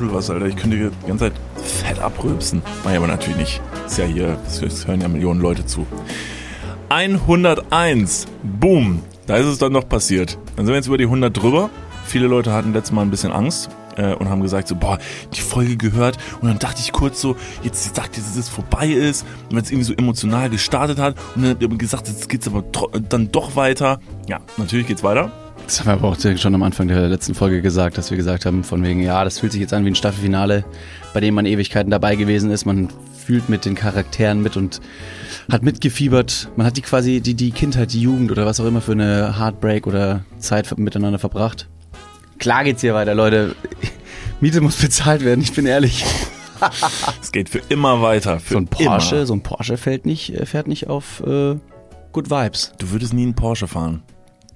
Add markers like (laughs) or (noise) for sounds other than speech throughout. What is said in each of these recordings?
Sprudelwasser, Alter. Ich könnte die ganze Zeit fett abrülpsen. Mach ich aber natürlich nicht. Ist ja hier, das hören ja Millionen Leute zu. 101. Boom. Da ist es dann noch passiert. Dann sind wir jetzt über die 100 drüber. Viele Leute hatten letztes Mal ein bisschen Angst äh, und haben gesagt so, boah, die Folge gehört und dann dachte ich kurz so, jetzt sagt ihr, dass es vorbei ist und wenn es irgendwie so emotional gestartet hat und dann hat ihr gesagt, jetzt geht's aber dann doch weiter. Ja, natürlich geht's weiter. Das haben wir aber auch schon am Anfang der letzten Folge gesagt, dass wir gesagt haben, von wegen, ja, das fühlt sich jetzt an wie ein Staffelfinale, bei dem man Ewigkeiten dabei gewesen ist. Man fühlt mit den Charakteren mit und hat mitgefiebert. Man hat die quasi die, die Kindheit, die Jugend oder was auch immer für eine Heartbreak oder Zeit miteinander verbracht. Klar geht's hier weiter, Leute. (laughs) Miete muss bezahlt werden, ich bin ehrlich. (laughs) es geht für immer weiter. Für so ein Porsche, immer. so ein Porsche fällt nicht, äh, fährt nicht auf äh, Good Vibes. Du würdest nie einen Porsche fahren.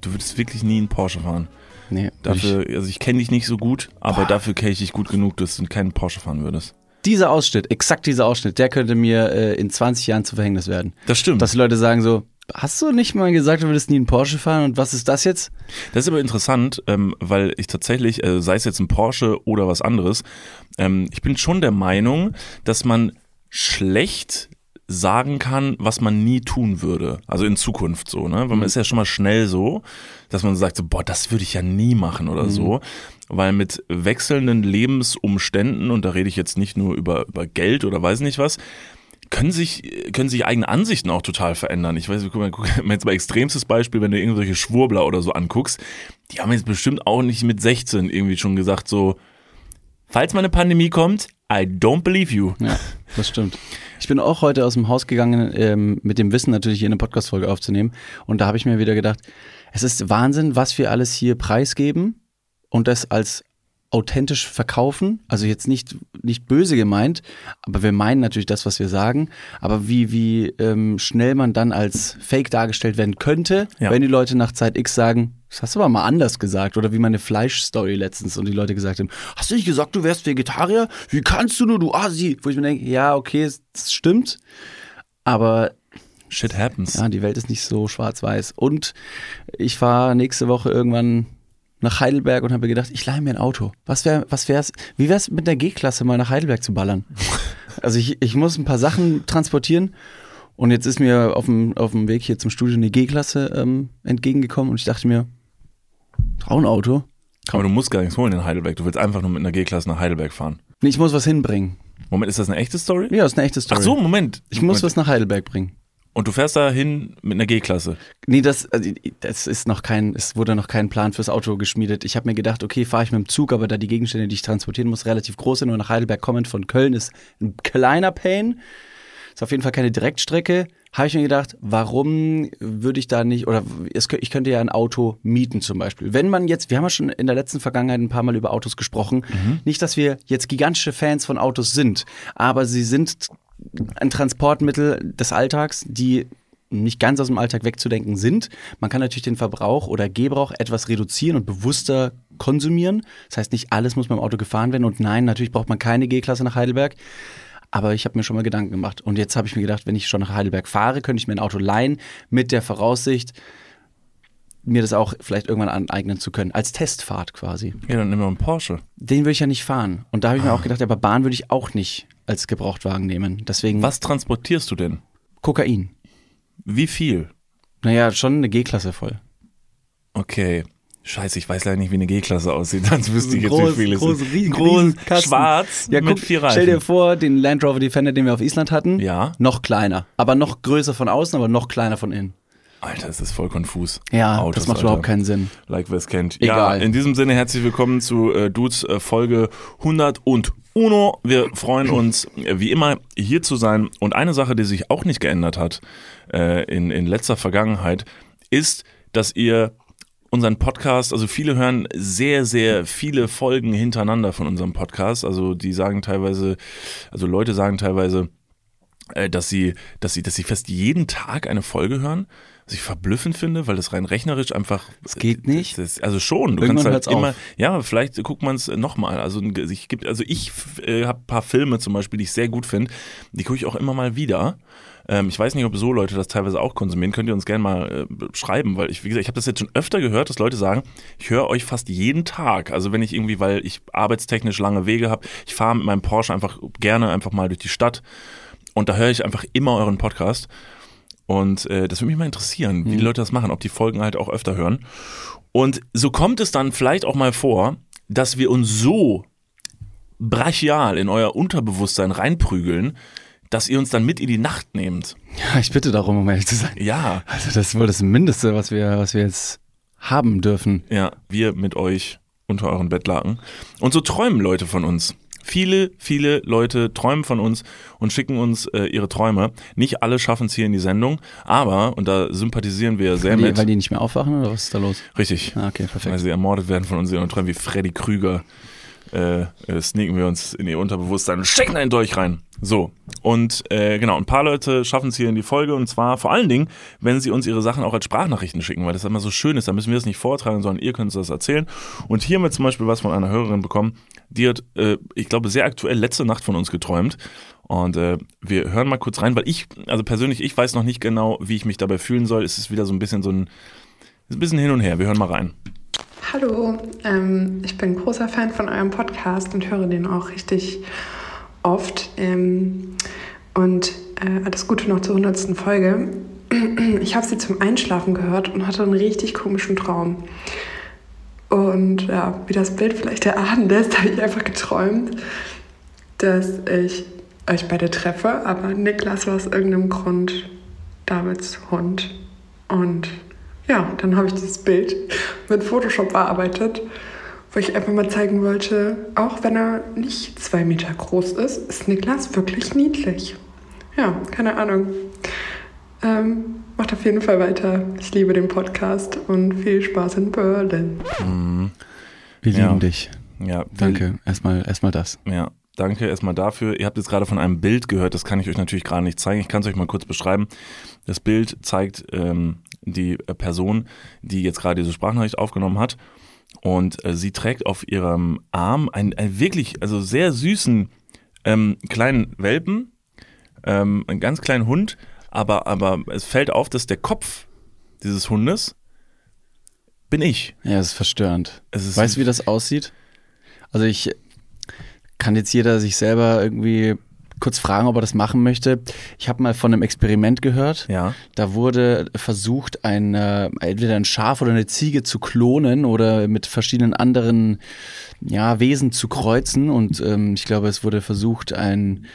Du würdest wirklich nie einen Porsche fahren. Nee. Dafür, ich, also ich kenne dich nicht so gut, aber Boah. dafür kenne ich dich gut genug, dass du keinen Porsche fahren würdest. Dieser Ausschnitt, exakt dieser Ausschnitt, der könnte mir äh, in 20 Jahren zu Verhängnis werden. Das stimmt. Dass die Leute sagen so, hast du nicht mal gesagt, du würdest nie einen Porsche fahren und was ist das jetzt? Das ist aber interessant, ähm, weil ich tatsächlich, äh, sei es jetzt ein Porsche oder was anderes, ähm, ich bin schon der Meinung, dass man schlecht sagen kann, was man nie tun würde. Also in Zukunft so, ne? Weil man mhm. ist ja schon mal schnell so, dass man sagt so, boah, das würde ich ja nie machen oder mhm. so. Weil mit wechselnden Lebensumständen, und da rede ich jetzt nicht nur über, über Geld oder weiß nicht was, können sich, können sich eigene Ansichten auch total verändern. Ich weiß, guck mal, guck mal jetzt mal extremstes Beispiel, wenn du irgendwelche Schwurbler oder so anguckst, die haben jetzt bestimmt auch nicht mit 16 irgendwie schon gesagt so, falls mal eine Pandemie kommt, I don't believe you. Ja, das stimmt. Ich bin auch heute aus dem Haus gegangen, ähm, mit dem Wissen natürlich hier eine Podcast-Folge aufzunehmen. Und da habe ich mir wieder gedacht, es ist Wahnsinn, was wir alles hier preisgeben und das als authentisch verkaufen. Also jetzt nicht, nicht böse gemeint, aber wir meinen natürlich das, was wir sagen. Aber wie, wie ähm, schnell man dann als Fake dargestellt werden könnte, ja. wenn die Leute nach Zeit X sagen, das hast du aber mal anders gesagt. Oder wie meine Fleischstory letztens und die Leute gesagt haben, hast du nicht gesagt, du wärst Vegetarier? Wie kannst du nur, du Asi? Wo ich mir denke, ja, okay, das stimmt. Aber Shit happens. Ja, die Welt ist nicht so schwarz-weiß. Und ich fahre nächste Woche irgendwann nach Heidelberg und habe gedacht, ich leihe mir ein Auto. Was wäre, was wär's, wie wär's mit der G-Klasse mal nach Heidelberg zu ballern? (laughs) Also ich, ich muss ein paar Sachen transportieren und jetzt ist mir auf dem, auf dem Weg hier zum Studio eine G-Klasse ähm, entgegengekommen und ich dachte mir, Traunauto? Aber du musst gar nichts holen in Heidelberg. Du willst einfach nur mit einer G-Klasse nach Heidelberg fahren. Nee, ich muss was hinbringen. Moment, ist das eine echte Story? Ja, das ist eine echte Story. Ach so, Moment. Ich muss was nach Heidelberg bringen. Und du fährst da hin mit einer G-Klasse? Nee, das, also, das ist noch kein, es wurde noch kein Plan fürs Auto geschmiedet. Ich habe mir gedacht, okay, fahre ich mit dem Zug, aber da die Gegenstände, die ich transportieren muss, relativ groß sind und nach Heidelberg kommend von Köln ist ein kleiner Pain. Ist auf jeden Fall keine Direktstrecke. Habe ich mir gedacht, warum würde ich da nicht, oder ich könnte ja ein Auto mieten zum Beispiel. Wenn man jetzt, wir haben ja schon in der letzten Vergangenheit ein paar Mal über Autos gesprochen. Mhm. Nicht, dass wir jetzt gigantische Fans von Autos sind, aber sie sind ein Transportmittel des Alltags, die nicht ganz aus dem Alltag wegzudenken sind. Man kann natürlich den Verbrauch oder Gebrauch etwas reduzieren und bewusster konsumieren. Das heißt, nicht alles muss beim Auto gefahren werden. Und nein, natürlich braucht man keine G-Klasse nach Heidelberg. Aber ich habe mir schon mal Gedanken gemacht. Und jetzt habe ich mir gedacht, wenn ich schon nach Heidelberg fahre, könnte ich mir ein Auto leihen mit der Voraussicht, mir das auch vielleicht irgendwann aneignen zu können. Als Testfahrt quasi. Ja, dann nimm mal einen Porsche. Den würde ich ja nicht fahren. Und da habe ich mir ah. auch gedacht, aber Bahn würde ich auch nicht als Gebrauchtwagen nehmen. Deswegen. Was transportierst du denn? Kokain. Wie viel? Naja, schon eine G-Klasse voll. Okay. Scheiße, ich weiß leider nicht, wie eine G-Klasse aussieht. (laughs) Sonst wüsste ich jetzt, groß, wie viel es groß, ist. Riesen, groß, schwarz ja, mit guck, vier Reifen. Stell dir vor, den Land Rover Defender, den wir auf Island hatten, ja. noch kleiner. Aber noch größer von außen, aber noch kleiner von innen. Alter, das ist voll konfus. Ja, Autos, das macht Alter. überhaupt keinen Sinn. Like wer es kennt. Egal. Ja, in diesem Sinne herzlich willkommen zu äh, Dudes äh, Folge 100 und Uno. Wir freuen uns äh, wie immer hier zu sein. Und eine Sache, die sich auch nicht geändert hat äh, in, in letzter Vergangenheit, ist, dass ihr unseren Podcast, also viele hören sehr, sehr viele Folgen hintereinander von unserem Podcast. Also die sagen teilweise, also Leute sagen teilweise, äh, dass sie, dass sie, dass sie fast jeden Tag eine Folge hören was ich verblüffend finde, weil das rein rechnerisch einfach. Es geht nicht. Das, also schon, du Irgendwann kannst halt immer. auf. Ja, vielleicht guckt man es nochmal. Also ich also ich äh, habe ein paar Filme zum Beispiel, die ich sehr gut finde. Die gucke ich auch immer mal wieder. Ähm, ich weiß nicht, ob so Leute das teilweise auch konsumieren. Könnt ihr uns gerne mal äh, schreiben, weil ich, wie gesagt, ich habe das jetzt schon öfter gehört, dass Leute sagen, ich höre euch fast jeden Tag. Also wenn ich irgendwie, weil ich arbeitstechnisch lange Wege habe, ich fahre mit meinem Porsche einfach gerne einfach mal durch die Stadt und da höre ich einfach immer euren Podcast. Und äh, das würde mich mal interessieren, wie die Leute das machen, ob die Folgen halt auch öfter hören. Und so kommt es dann vielleicht auch mal vor, dass wir uns so brachial in euer Unterbewusstsein reinprügeln, dass ihr uns dann mit in die Nacht nehmt. Ja, ich bitte darum, um ehrlich zu sein. Ja, Also das ist wohl das Mindeste, was wir, was wir jetzt haben dürfen. ja, wir mit euch unter euren Bettlaken. Und so träumen Leute von uns. Viele, viele Leute träumen von uns und schicken uns äh, ihre Träume. Nicht alle schaffen es hier in die Sendung, aber, und da sympathisieren wir sehr Weil die, mit. weil die nicht mehr aufwachen oder was ist da los? Richtig. Ah, okay, Weil perfekt. sie ermordet werden von uns in ihren Träumen wie Freddy Krüger. Äh, äh, sneaken wir uns in ihr Unterbewusstsein und stecken einen Dolch rein. So. Und äh, genau, ein paar Leute schaffen es hier in die Folge und zwar vor allen Dingen, wenn sie uns ihre Sachen auch als Sprachnachrichten schicken, weil das immer so schön ist. Da müssen wir das nicht vortragen, sondern ihr könnt uns das erzählen. Und hier haben wir zum Beispiel was von einer Hörerin bekommen, die hat, äh, ich glaube, sehr aktuell letzte Nacht von uns geträumt. Und äh, wir hören mal kurz rein, weil ich, also persönlich, ich weiß noch nicht genau, wie ich mich dabei fühlen soll. Es ist wieder so ein bisschen so ein, ein bisschen hin und her. Wir hören mal rein. Hallo, ähm, ich bin großer Fan von eurem Podcast und höre den auch richtig oft. Ähm, und äh, alles Gute noch zur 100. Folge. Ich habe sie zum Einschlafen gehört und hatte einen richtig komischen Traum. Und ja, wie das Bild vielleicht erahnen lässt, (laughs) habe ich einfach geträumt, dass ich euch beide treffe, aber Niklas war aus irgendeinem Grund Davids Hund. Und ja, dann habe ich dieses Bild mit Photoshop bearbeitet, wo ich einfach mal zeigen wollte, auch wenn er nicht zwei Meter groß ist, ist Niklas wirklich niedlich. Ja, keine Ahnung. Ähm, macht auf jeden Fall weiter. Ich liebe den Podcast und viel Spaß in Berlin. Wir Ja. lieben dich. Ja, Danke. Erstmal, erstmal das. Ja, danke erstmal dafür. Ihr habt jetzt gerade von einem Bild gehört, das kann ich euch natürlich gerade nicht zeigen. Ich kann es euch mal kurz beschreiben. Das Bild zeigt ähm, die äh, Person, die jetzt gerade diese Sprachnachricht aufgenommen hat. Und äh, sie trägt auf ihrem Arm einen, einen wirklich, also sehr süßen ähm, kleinen Welpen, ähm, einen ganz kleinen Hund, aber, aber es fällt auf, dass der Kopf dieses Hundes bin ich. Ja, es ist verstörend. Es ist weißt du, wie das aussieht? Also ich kann jetzt jeder sich selber irgendwie kurz fragen, ob er das machen möchte. Ich habe mal von einem Experiment gehört. Ja. Da wurde versucht, ein, äh, entweder ein Schaf oder eine Ziege zu klonen oder mit verschiedenen anderen ja, Wesen zu kreuzen. Und ähm, ich glaube, es wurde versucht, ein,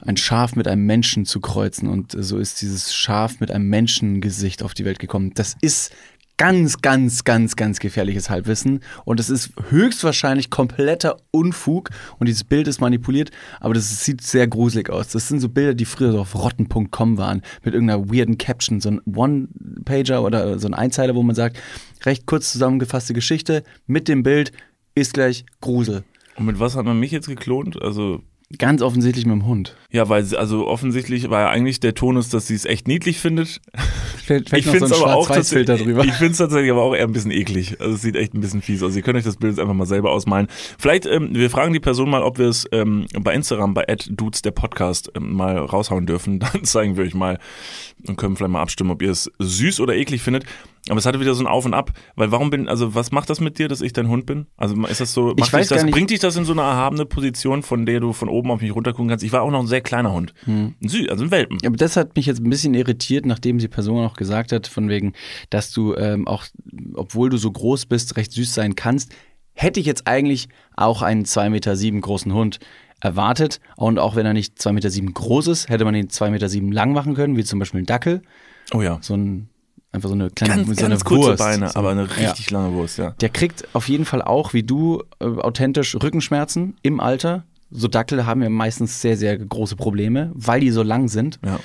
ein Schaf mit einem Menschen zu kreuzen. Und so ist dieses Schaf mit einem Menschengesicht auf die Welt gekommen. Das ist ganz, ganz, ganz, ganz gefährliches Halbwissen. Und es ist höchstwahrscheinlich kompletter Unfug. Und dieses Bild ist manipuliert, aber das sieht sehr gruselig aus. Das sind so Bilder, die früher so auf rotten.com waren, mit irgendeiner weirden Caption, so ein One-Pager oder so ein Einzeiler, wo man sagt, recht kurz zusammengefasste Geschichte mit dem Bild ist gleich Grusel. Und mit was hat man mich jetzt geklont? Also Ganz offensichtlich mit dem Hund. Ja, weil sie- also offensichtlich war ja eigentlich der Tonus, dass sie es echt niedlich findet. (laughs) Fällt, ich finde es aber auch Schwarz-Weiß-Filter tatsächlich, drüber. ich finde es tatsächlich aber auch eher ein bisschen eklig. Also es sieht echt ein bisschen fies aus. Ihr könnt euch das Bild jetzt einfach mal selber ausmalen. Vielleicht, ähm, wir fragen die Person mal, ob wir es ähm, bei Instagram, bei @dudes der Podcast ähm, mal raushauen dürfen. (laughs) Dann zeigen wir euch mal und können vielleicht mal abstimmen, ob ihr es süß oder eklig findet. Aber es hatte wieder so ein Auf und Ab, weil warum bin, also was macht das mit dir, dass ich dein Hund bin? Also ist das so, macht weiß das, nicht- bringt dich das in so eine erhabene Position, von der du von oben auf mich runtergucken kannst? Ich war auch noch ein sehr kleiner Hund. Ein Sü also ein Welpen. Ja, aber das hat mich jetzt ein bisschen irritiert, nachdem die Person auch gesagt hat, von wegen, dass du ähm, auch, obwohl du so groß bist, recht süß sein kannst, hätte ich jetzt eigentlich auch einen 2,7 Meter sieben großen Hund erwartet. Und auch wenn er nicht 2,7 Meter sieben groß ist, hätte man ihn 2,7 Meter sieben lang machen können, wie zum Beispiel ein Dackel. Oh ja. So ein, einfach so eine kleine Ganz, so eine ganz kurze Wurst. Beine, so. aber eine Ja. richtig lange Wurst, ja. Der kriegt auf jeden Fall auch, wie du, äh, authentisch Rückenschmerzen im Alter. So Dackel haben ja meistens sehr, sehr große Probleme, weil die so lang sind. Ja.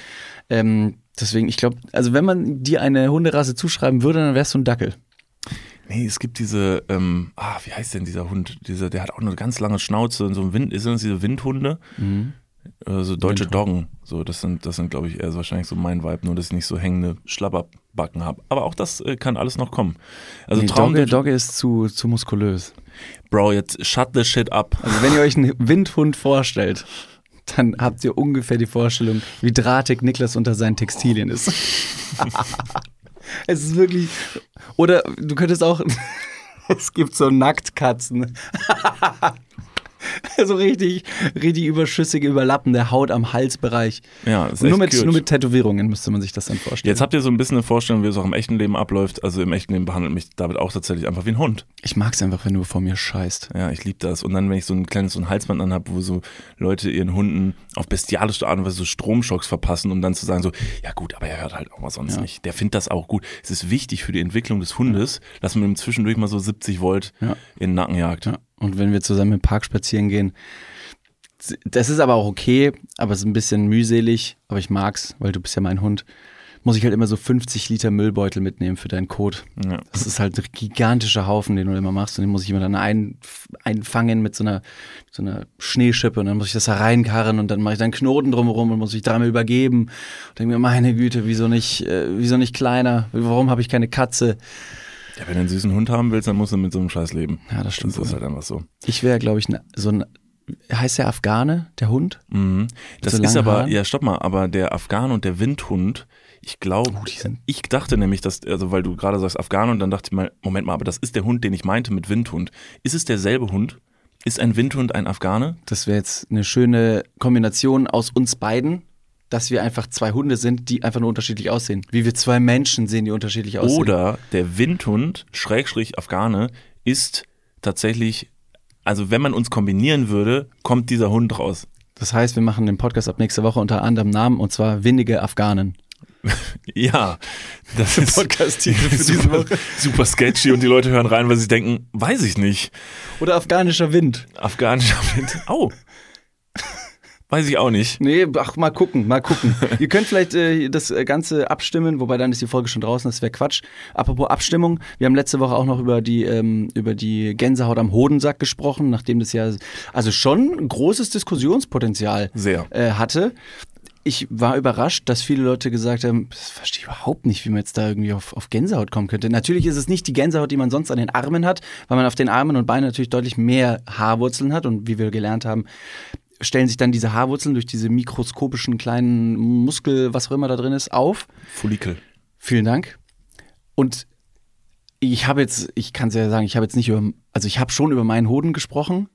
Ähm, deswegen, ich glaube, also wenn man dir eine Hunderasse zuschreiben würde, dann wärst du ein Dackel. Nee, es gibt diese, ähm, ah, wie heißt denn dieser Hund? Dieser, der hat auch eine ganz lange Schnauze und so ein Wind, ist das diese Windhunde? Äh, so deutsche Windhund. Doggen. So, das sind, das sind, glaube ich, eher so wahrscheinlich so mein Vibe, nur dass ich nicht so hängende Schlabberbacken habe. Aber auch das äh, kann alles noch kommen. Also nee, Traum, Dogge, Dogge ist zu, zu muskulös. Bro, jetzt shut the shit up. Also wenn ihr euch einen Windhund vorstellt, dann habt ihr ungefähr die Vorstellung, wie drahtig Niklas unter seinen Textilien ist. (laughs) es ist wirklich. Oder du könntest auch. (laughs) es gibt so Nacktkatzen. (laughs) so richtig, richtig überschüssige, überlappende Haut am Halsbereich. Ja, ist Und nur mit, cute. nur mit Tätowierungen müsste man sich das dann vorstellen. Jetzt habt ihr so ein bisschen eine Vorstellung, wie es auch im echten Leben abläuft. Also im echten Leben behandelt mich David auch tatsächlich einfach wie ein Hund. ich mag es einfach, wenn du vor mir scheißt. Ja, ich liebe das. Und dann, wenn ich so ein kleines so ein Halsband anhab, wo so Leute ihren Hunden auf bestialische Art und Weise so Stromschocks verpassen, um dann zu sagen so, ja gut, aber er hört halt auch mal sonst Ja. nicht. Der findet das auch gut. Es ist wichtig für die Entwicklung des Hundes, dass man ihm zwischendurch mal so 70 Volt Ja. in den Nacken jagt. Ja. Und wenn wir zusammen im Park spazieren gehen, das ist aber auch okay, aber es ist ein bisschen mühselig, aber ich mag's, weil du bist ja mein Hund. Muss ich halt immer so 50 Liter Müllbeutel mitnehmen für deinen Kot. Ja. Das ist halt ein gigantischer Haufen, den du immer machst und den muss ich immer dann ein, einfangen mit so einer, so einer Schneeschippe und dann muss ich das da reinkarren und dann mache ich dann Knoten drumherum und muss mich dreimal übergeben. Und denke mir, meine Güte, wieso nicht, äh, wieso nicht kleiner? Warum habe ich keine Katze? Ja, wenn du einen süßen Hund haben willst, dann musst du mit so einem Scheiß leben. Ja, das stimmt Das ist halt einfach so. Ich wäre, glaube ich, ne, so ein, heißt der Afghane, der Hund? Mhm. Das so ist aber, Haaren? ja, stopp mal, aber der Afghan und der Windhund, ich glaube, Oh, ich dachte nämlich, dass, also weil du gerade sagst Afghan und dann dachte ich mal, Moment mal, aber das ist der Hund, den ich meinte mit Windhund. Ist es derselbe Hund? Ist ein Windhund ein Afghane? Das wäre jetzt eine schöne Kombination aus uns beiden, dass wir einfach zwei Hunde sind, die einfach nur unterschiedlich aussehen. Wie wir zwei Menschen sehen, die unterschiedlich aussehen. Oder der Windhund, Schrägstrich Afghane, ist tatsächlich, also wenn man uns kombinieren würde, kommt dieser Hund raus. Das heißt, wir machen den Podcast ab nächste Woche unter anderem Namen und zwar Windige Afghanen. (laughs) Ja, das ist Podcast-Titel für (laughs) diese super, Woche. super sketchy und die Leute hören rein, weil sie denken, weiß ich nicht. Oder afghanischer Wind. Afghanischer Wind. Au. Weiß ich auch nicht. Nee, ach, mal gucken, mal gucken. (laughs) Ihr könnt vielleicht äh, das äh, Ganze abstimmen, wobei dann ist die Folge schon draußen, das wäre Quatsch. Apropos Abstimmung, wir haben letzte Woche auch noch über die, ähm, über die Gänsehaut am Hodensack gesprochen, nachdem das ja also schon ein großes Diskussionspotenzial äh, hatte. Ich war überrascht, dass viele Leute gesagt haben, das verstehe ich überhaupt nicht, wie man jetzt da irgendwie auf, auf Gänsehaut kommen könnte. Natürlich ist es nicht die Gänsehaut, die man sonst an den Armen hat, weil man auf den Armen und Beinen natürlich deutlich mehr Haarwurzeln hat und wie wir gelernt haben, stellen sich dann diese Haarwurzeln durch diese mikroskopischen kleinen Muskel, was auch immer da drin ist, auf. Follikel. Vielen Dank. Und ich habe jetzt, ich kann es ja sagen, ich habe jetzt nicht über, also ich habe schon über meinen Hoden gesprochen,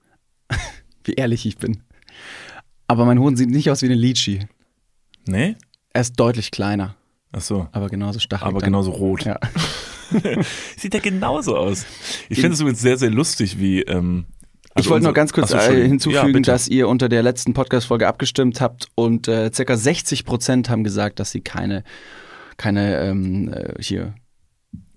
(laughs) wie ehrlich ich bin. Aber mein Hoden sieht nicht aus wie eine Litchi. Nee? Er ist deutlich kleiner, Ach so. aber genauso stachelig. Aber dann. genauso rot. Ja. (laughs) Sieht ja genauso aus. Ich finde es übrigens sehr, sehr lustig, wie. Ähm, Ich also wollte noch unsere- ganz kurz so, äh, hinzufügen, ja, dass ihr unter der letzten Podcast-Folge abgestimmt habt und äh, circa 60 Prozent haben gesagt, dass sie keine, keine ähm, äh, hier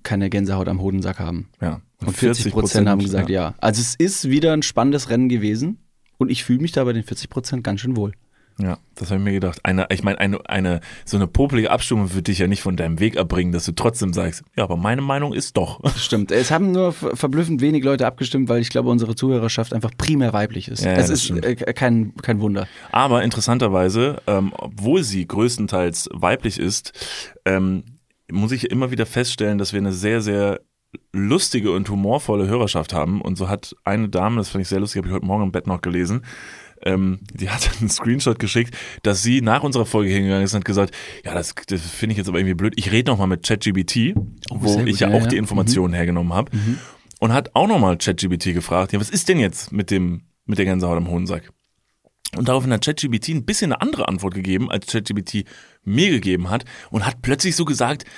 keine Gänsehaut am Hodensack haben. Ja. Und 40 Prozent haben gesagt ja. ja. Also es ist wieder ein spannendes Rennen gewesen und ich fühle mich da bei den 40 Prozent ganz schön wohl. Ja, das habe ich mir gedacht. Eine, ich meine, eine, eine, so eine popelige Abstimmung wird dich ja nicht von deinem Weg abbringen, dass du trotzdem sagst, ja, aber meine Meinung ist doch. Stimmt. Es haben nur ver- verblüffend wenig Leute abgestimmt, weil ich glaube, unsere Zuhörerschaft einfach primär weiblich ist. Ja, es das ist stimmt. äh, kein, kein Wunder. Aber interessanterweise, ähm, obwohl sie größtenteils weiblich ist, ähm, muss ich immer wieder feststellen, dass wir eine sehr, sehr lustige und humorvolle Hörerschaft haben. Und so hat eine Dame, das fand ich sehr lustig, habe ich heute Morgen im Bett noch gelesen, ähm, die hat einen Screenshot geschickt, dass sie nach unserer Folge hingegangen ist und hat gesagt, ja, das, das finde ich jetzt aber irgendwie blöd. Ich rede nochmal mit ChatGBT, wo sehr gut, ich ja, ja, auch ja. die Informationen hergenommen habe. Und hat auch nochmal ChatGBT gefragt, ja, was ist denn jetzt mit dem, mit der Gänsehaut am Hohensack? Und daraufhin hat ChatGBT ein bisschen eine andere Antwort gegeben, als ChatGBT mir gegeben hat und hat plötzlich so gesagt, "Hm,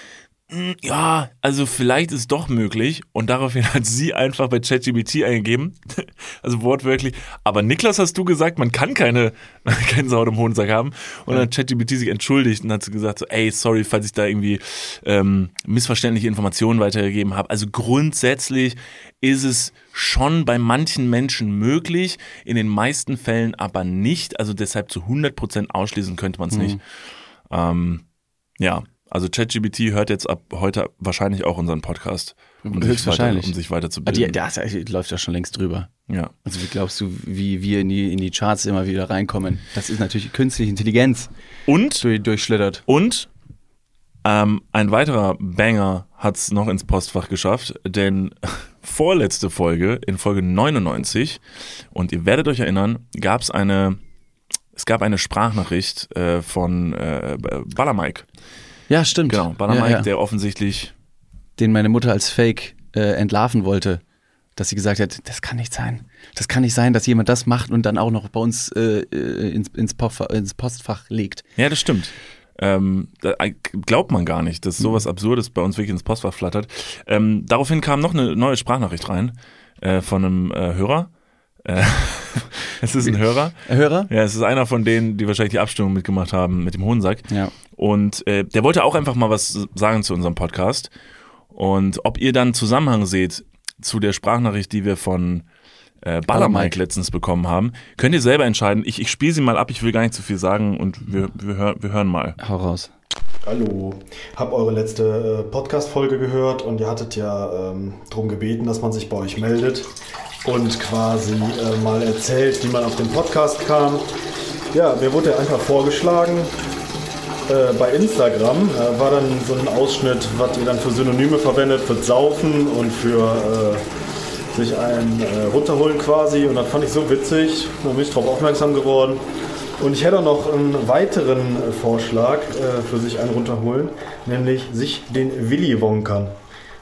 ja, also vielleicht ist doch möglich. Und daraufhin (laughs) hat sie einfach bei ChatGBT eingegeben, (laughs) also wortwörtlich, aber Niklas hast du gesagt, man kann keine (laughs) Gänsehaut im Hohensack haben. Und dann hat ChatGBT sich entschuldigt und hat gesagt, so, ey, sorry, falls ich da irgendwie ähm, missverständliche Informationen weitergegeben habe. Also grundsätzlich ist es schon bei manchen Menschen möglich, in den meisten Fällen aber nicht. Also deshalb zu 100% ausschließen könnte man es nicht. Ähm, ja, Also ChatGPT hört jetzt ab heute wahrscheinlich auch unseren Podcast. Um sich Höchstwahrscheinlich. Weiter, um sich Ah, weiterzubilden. die, das läuft ja schon längst drüber. ja. Also wie glaubst du, wie wir in die, in die Charts immer wieder reinkommen? Das ist natürlich künstliche Intelligenz, Und die durchschlittert. Und ähm, ein weiterer Banger hat's noch ins Postfach geschafft, denn (laughs) vorletzte Folge, in Folge 99, und ihr werdet euch erinnern, gab's eine, es gab eine Sprachnachricht äh, von äh, Ballermike. Ja, stimmt. Genau, Ballermike, ja, ja. der offensichtlich, Den meine Mutter als Fake äh, entlarven wollte. Dass sie gesagt hat, das kann nicht sein. Das kann nicht sein, dass jemand das macht und dann auch noch bei uns äh, äh, ins, ins, Postfach, ins Postfach legt. ja, das stimmt. Ähm, äh, glaubt man gar nicht, dass sowas Absurdes bei uns wirklich ins Postfach flattert. Ähm, daraufhin kam noch eine neue Sprachnachricht rein äh, von einem äh, Hörer. Äh, (laughs) es ist ein Hörer. Hörer? Ja, es ist einer von denen, die wahrscheinlich die Abstimmung mitgemacht haben mit dem Hohensack. Ja. Und äh, der wollte auch einfach mal was sagen zu unserem Podcast. Und ob ihr dann Zusammenhang seht zu der Sprachnachricht, die wir von äh, Ballermike Ballermike. letztens bekommen haben, könnt ihr selber entscheiden. Ich, ich spiele sie mal ab, ich will gar nicht zu viel sagen und wir, wir, hör, wir hören mal. Hau raus. Hallo, hab eure letzte äh, Podcast-Folge gehört und ihr hattet ja ähm, darum gebeten, dass man sich bei euch meldet und quasi äh, mal erzählt, wie man auf den Podcast kam. Ja, mir wurde einfach vorgeschlagen, äh, bei Instagram äh, war dann so ein Ausschnitt, was ihr dann für Synonyme verwendet, für Saufen und für äh, sich einen äh, runterholen quasi. Und das fand ich so witzig, da bin ich darauf aufmerksam geworden. Und ich hätte noch einen weiteren äh, Vorschlag für sich einen runterholen, nämlich sich den Willi wonkern.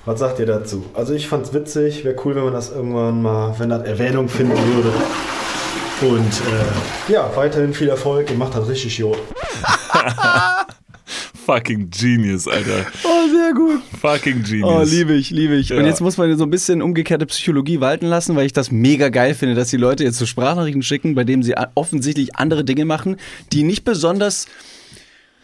Was sagt ihr dazu? Also ich fand's witzig, wäre cool, wenn man das irgendwann mal, wenn das Erwähnung finden würde. Und äh, ja, weiterhin viel Erfolg, ihr macht das richtig gut. (laughs) Fucking Genius, Alter. Oh, sehr gut. Fucking Genius. Oh, liebe ich, liebe ich. Ja. Und jetzt muss man so ein bisschen umgekehrte Psychologie walten lassen, weil ich das mega geil finde, dass die Leute jetzt so Sprachnachrichten schicken, bei denen sie offensichtlich andere Dinge machen, die nicht besonders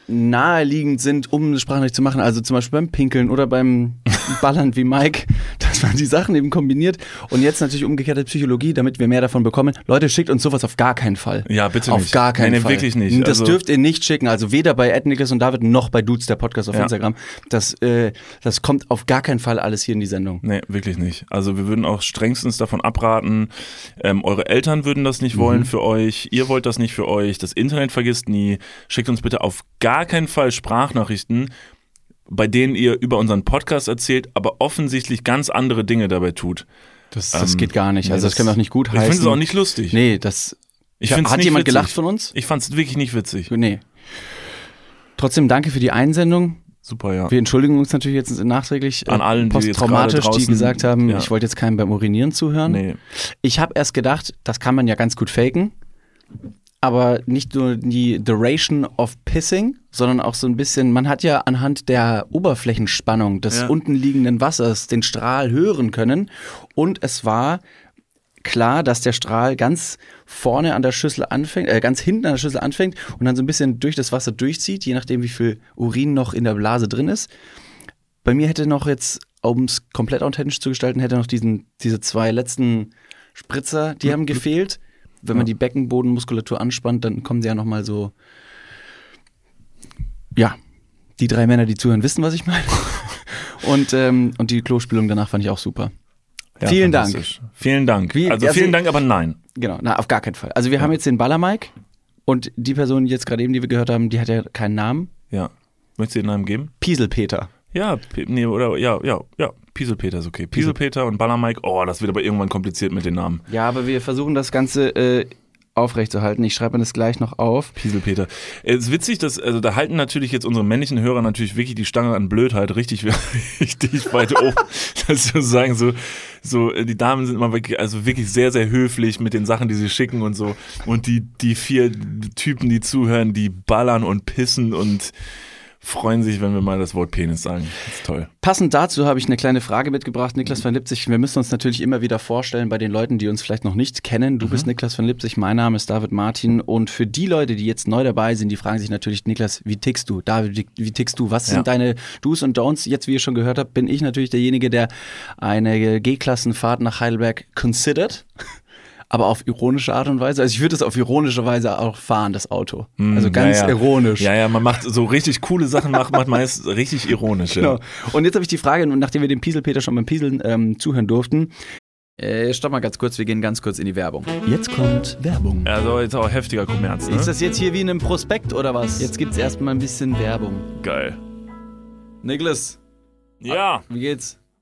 naheliegend sind, um eine Sprachnachricht zu machen. Also zum Beispiel beim Pinkeln oder beim (laughs) Ballern wie Mike, (laughs) dass man die Sachen eben kombiniert. Und jetzt natürlich umgekehrte Psychologie, damit wir mehr davon bekommen. Leute, schickt uns sowas auf gar keinen Fall. Ja, bitte auf nicht. gar keinen nee, Fall. wirklich nicht. Das Also- dürft ihr nicht schicken. Also weder bei Niklas und David noch bei Dudes, der Podcast auf Ja. Instagram. Das, äh, das kommt auf gar keinen Fall alles hier in die Sendung. Nee, wirklich nicht. Also wir würden auch strengstens davon abraten. Ähm, eure Eltern würden das nicht wollen für euch. Ihr wollt das nicht für euch. Das Internet vergisst nie. Schickt uns bitte auf gar keinen Fall Sprachnachrichten, bei denen ihr über unseren Podcast erzählt, aber offensichtlich ganz andere Dinge dabei tut. Das, das Ähm, geht gar nicht. Also das, können wir auch nicht gut Ich heißen. finde es auch nicht lustig. Nee, das. Ich find's hat jemand witzig. gelacht von uns? Ich fand es wirklich nicht witzig. Nee. Trotzdem danke für die Einsendung. Super, ja. Wir entschuldigen uns natürlich jetzt nachträglich äh, An allen, die posttraumatisch, die draußen- gesagt haben, ja. ich wollte jetzt keinem beim Urinieren zuhören. Nee. Ich habe erst gedacht, das kann man ja ganz gut faken. Aber nicht nur die Duration of Pissing, sondern auch so ein bisschen, man hat ja anhand der Oberflächenspannung des Ja. unten liegenden Wassers den Strahl hören können. Und es war klar, dass der Strahl ganz vorne an der Schüssel anfängt, äh, ganz hinten an der Schüssel anfängt und dann so ein bisschen durch das Wasser durchzieht, je nachdem, wie viel Urin noch in der Blase drin ist. Bei mir hätte noch jetzt, um es komplett authentisch zu gestalten, hätte noch diesen, diese zwei letzten Spritzer, die haben gefehlt. Wenn man die Beckenbodenmuskulatur anspannt, dann kommen sie ja nochmal so. Ja, die drei Männer, die zuhören, wissen, was ich meine. (laughs) und, ähm, und die Klospülung danach fand ich auch super. Ja, Vielen Dank. Vielen Dank. Wie- also also- vielen Dank, aber nein. Genau, na, auf gar keinen Fall. Also wir haben jetzt den Ballermike und die Person jetzt gerade eben, die wir gehört haben, die hat ja keinen Namen. Ja. Möchtest du den Namen geben? Pieselpeter. Ja, nee, oder ja, ja, ja. Pieselpeter ist okay. Pieselpeter und Ballermike, oh, das wird aber irgendwann kompliziert mit den Namen. Ja, aber wir versuchen das Ganze äh, aufrechtzuerhalten. Ich schreibe mir das gleich noch auf. Pieselpeter. Es ist witzig, dass, also da halten natürlich jetzt unsere männlichen Hörer natürlich wirklich die Stange an Blödheit richtig, (laughs) richtig weit oben. (laughs) dass wir sagen, so, so, äh, die Damen sind immer wirklich, also wirklich sehr, sehr höflich mit den Sachen, die sie schicken und so. Und die, die vier Typen, die zuhören, die ballern und pissen und freuen sich, wenn wir mal das Wort Penis sagen. Das ist toll. Passend dazu habe ich eine kleine Frage mitgebracht. Niklas van Lipzig, wir müssen uns natürlich immer wieder vorstellen bei den Leuten, die uns vielleicht noch nicht kennen. Du bist Niklas van Lipzig, mein Name ist David Martin. Und für die Leute, die jetzt neu dabei sind, die fragen sich natürlich, Niklas, wie tickst du? David, wie, wie tickst du? Was Ja. sind deine Do's und Don'ts? Jetzt, wie ihr schon gehört habt, bin ich natürlich derjenige, der eine G-Klassenfahrt nach Heidelberg considered. Aber auf ironische Art und Weise. Also ich würde es auf ironische Weise auch fahren, das Auto. also ganz ja, ja. ironisch. Ja, ja, man macht so richtig coole Sachen, macht man meist richtig ironisch. Ja. Genau. Und jetzt habe ich die Frage, nachdem wir dem Pieselpeter schon beim Pieseln ähm, zuhören durften. Äh, stopp mal ganz kurz, wir gehen ganz kurz in die Werbung. Jetzt kommt Werbung. Also jetzt auch heftiger Kommerz, ne? Ist das jetzt hier wie in einem Prospekt oder was? Jetzt gibt's erstmal ein bisschen Werbung. geil. Niklas, Ja, wie geht's?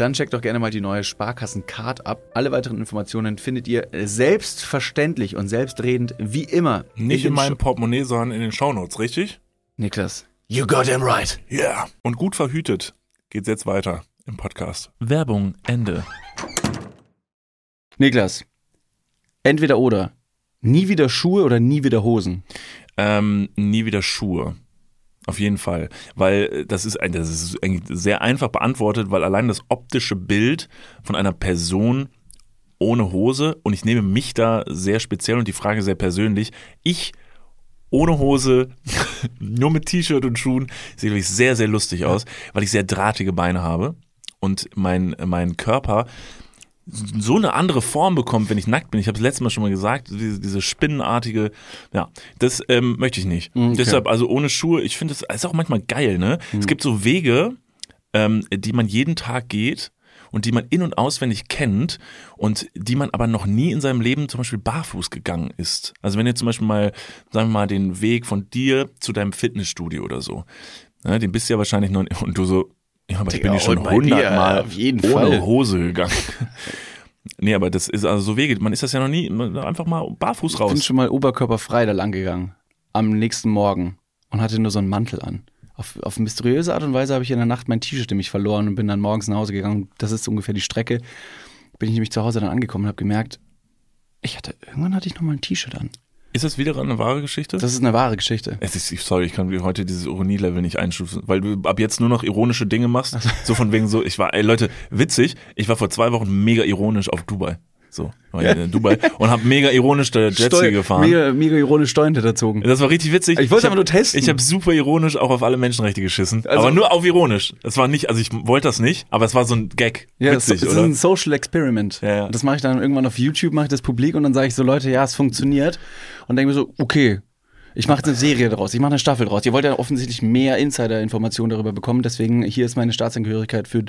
dann checkt doch gerne mal die neue Sparkassen-Card ab. Alle weiteren Informationen findet ihr selbstverständlich und selbstredend wie immer Nicht den in meinem Portemonnaie, sondern in den Shownotes, richtig? Niklas. You got him right. Ja. Yeah. Und gut verhütet geht's jetzt weiter im Podcast. Werbung, Ende. Niklas, entweder oder. Nie wieder Schuhe oder nie wieder Hosen. Ähm, nie wieder Schuhe. Auf jeden Fall. Weil äh, das ist, ein- das ist eigentlich sehr einfach beantwortet, weil allein das optische Bild von einer Person ohne Hose, und ich nehme mich da sehr speziell und die Frage sehr persönlich, ich ohne Hose, (laughs) nur mit T-Shirt und Schuhen, sieht wirklich sehr, sehr lustig aus, weil ich sehr drahtige Beine habe und mein, mein Körper so eine andere Form bekommt, wenn ich nackt bin. Ich habe es letztes Mal schon mal gesagt, diese, diese spinnenartige, ja, das ähm, möchte ich nicht. Okay. Deshalb, also ohne Schuhe, ich finde, es ist auch manchmal geil, ne? Es gibt so Wege, ähm, die man jeden Tag geht und die man in- und auswendig kennt und die man aber noch nie in seinem Leben zum Beispiel barfuß gegangen ist. Also wenn ihr zum Beispiel mal, sagen wir mal, den Weg von dir zu deinem Fitnessstudio oder so, ne, den bist du ja wahrscheinlich noch, und du so, ja, aber ich bin ja schon hundertmal ohne Fall. Hose gegangen. (laughs) nee, aber das ist also so Wege, man ist das ja noch nie, einfach mal barfuß Ich bin raus. schon mal oberkörperfrei da lang gegangen. Am nächsten Morgen. Und hatte nur so einen Mantel an. Auf, auf mysteriöse Art und Weise habe ich in der Nacht mein T-Shirt nämlich verloren und bin dann morgens nach Hause gegangen. Das ist ungefähr die Strecke. Bin ich nämlich zu Hause dann angekommen und habe gemerkt, ich hatte, irgendwann hatte ich noch mal ein T-Shirt an. Ist das wieder eine wahre Geschichte? Das ist eine wahre Geschichte. Es ist, sorry, ich kann heute dieses Ironie-Level nicht einstufen, weil du ab jetzt nur noch ironische Dinge machst. So von wegen so, ich war, ey Leute, witzig, ich war vor zwei Wochen mega ironisch auf Dubai. So, war Ja. in Dubai und habe mega ironisch der Jetski Steu- gefahren. Mega, mega ironisch Steuern hinterzogen. Das war richtig witzig. Ich wollte aber nur testen. Ich habe super ironisch auch auf alle Menschenrechte geschissen. Also- aber nur auf ironisch. Es war nicht, also ich wollte das nicht, aber es war so ein Gag. Ja, das, Witzig, das ist oder? ein Social Experiment. Ja, ja. Das mache ich dann irgendwann auf YouTube, mache ich das publik und dann sage ich so, Leute, ja, es funktioniert. Und denke mir so, okay, ich mache eine Serie daraus, ich mache eine Staffel draus. Ihr wollt ja offensichtlich mehr Insider-Informationen darüber bekommen, deswegen hier ist meine Staatsangehörigkeit für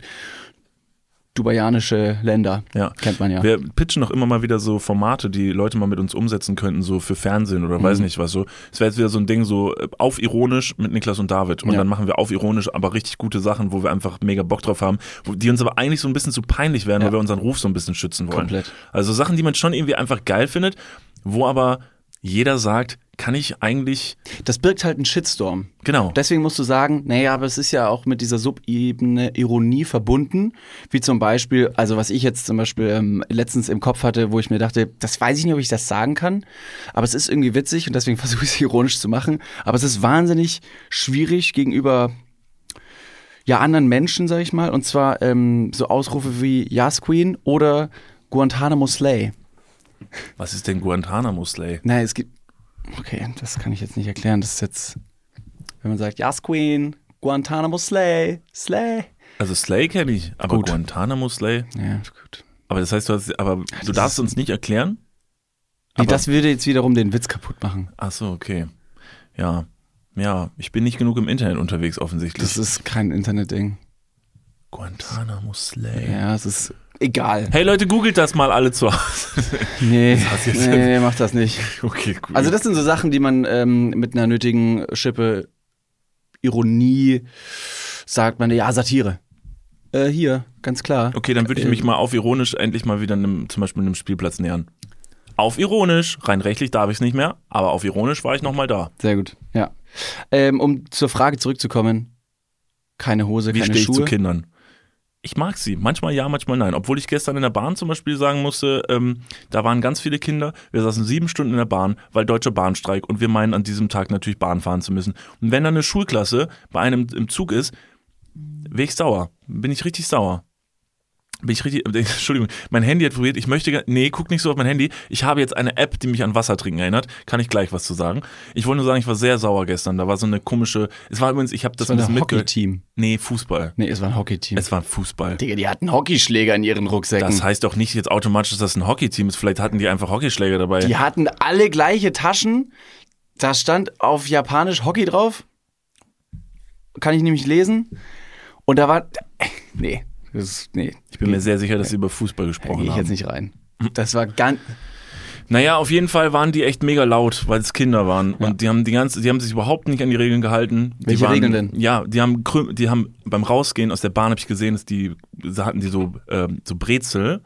dubaianische Länder. Ja. Kennt man ja. Wir pitchen noch immer mal wieder so Formate, die Leute mal mit uns umsetzen könnten, so für Fernsehen oder Mhm. weiß nicht was so. Es wäre jetzt wieder so ein Ding so äh, auf ironisch mit Niklas und David und Ja. dann machen wir auf ironisch aber richtig gute Sachen, wo wir einfach mega Bock drauf haben, die uns aber eigentlich so ein bisschen zu peinlich wären, Ja. weil wir unseren Ruf so ein bisschen schützen wollen. Komplett. Also Sachen, die man schon irgendwie einfach geil findet, wo aber jeder sagt, kann ich eigentlich, Das birgt halt einen Shitstorm. genau, Deswegen musst du sagen, naja, aber es ist ja auch mit dieser Subebene Ironie verbunden, wie zum Beispiel, also was ich jetzt zum Beispiel ähm, letztens im Kopf hatte, wo ich mir dachte, das weiß ich nicht, ob ich das sagen kann, aber es ist irgendwie witzig und deswegen (laughs) versuche ich es ironisch zu machen, aber es ist wahnsinnig schwierig gegenüber ja anderen Menschen, sag ich mal, und zwar ähm, so Ausrufe wie Yas Queen oder Guantanamo Slay. Was ist denn Guantanamo Slay? Nein, es gibt. Okay, das kann ich jetzt nicht erklären. Das ist jetzt, wenn man sagt, Yas Queen, Guantanamo Slay, Slay. Also Slay kenne ich, aber Gut. Guantanamo Slay. Ja, gut. Aber das heißt, du hast, aber du darfst uns nicht erklären? Nee, Aber- das würde jetzt wiederum den Witz kaputt machen. Ach so, okay. Ja, ja, ich bin nicht genug im Internet unterwegs offensichtlich. Das ist kein Internetding. Guantanamo Slay. Ja, es ist egal. Hey Leute, googelt das mal alle zu Hause. (laughs) Nee, nee, nee, mach das nicht. (laughs) okay, gut. Also das sind so Sachen, die man ähm, mit einer nötigen Schippe Ironie sagt man, ja, Satire. Äh, hier, ganz klar. okay, dann würde ich mich Ähm, mal auf ironisch endlich mal wieder einem, zum Beispiel einem Spielplatz nähern. Auf ironisch, rein rechtlich darf ich es nicht mehr, aber auf ironisch war ich nochmal da. Sehr gut, ja. Ähm, um zur Frage zurückzukommen, keine Hose, Wie keine stehe ich Schuhe. zu Kindern? Ich mag sie. Manchmal ja, manchmal nein. Obwohl ich gestern in der Bahn zum Beispiel sagen musste, ähm, da waren ganz viele Kinder. Wir saßen sieben Stunden in der Bahn, weil deutscher Bahnstreik und wir meinen an diesem Tag natürlich Bahn fahren zu müssen. Und wenn dann eine Schulklasse bei einem im Zug ist, ich sauer. Bin ich richtig sauer. Bin ich richtig, (laughs) Entschuldigung, mein Handy hat probiert, ich möchte, nee, guck nicht so auf mein Handy. Ich habe jetzt eine App, die mich an Wasser trinken erinnert. Kann ich gleich was zu sagen. Ich wollte nur sagen, ich war sehr sauer gestern. Da war so eine komische, es war übrigens, ich habe das, Das war ein ein bisschen mitgehört. Hockey-Team. Nee, Fußball. Nee, es war ein Hockey-Team. Es war Fußball. Digga, die hatten Hockeyschläger in ihren Rucksäcken. Das heißt doch nicht jetzt automatisch, dass das ein Hockeyteam ist. Vielleicht hatten die einfach Hockeyschläger dabei. die hatten alle gleiche Taschen. Da stand auf Japanisch Hockey drauf. Kann ich nämlich lesen. Und da war. (laughs) Nee. Ist, nee. Ich bin mir sehr sicher, dass sie über Fußball gesprochen ich haben. jetzt nicht rein. Das war ganz. Naja, auf jeden Fall waren die echt mega laut, weil es Kinder waren. Und die haben die ganze, die haben sich überhaupt nicht an die Regeln gehalten. Die Welche waren, Regeln denn? Ja, die haben, die haben beim Rausgehen aus der Bahn habe ich gesehen, dass die, hatten die so, ähm, so Brezel,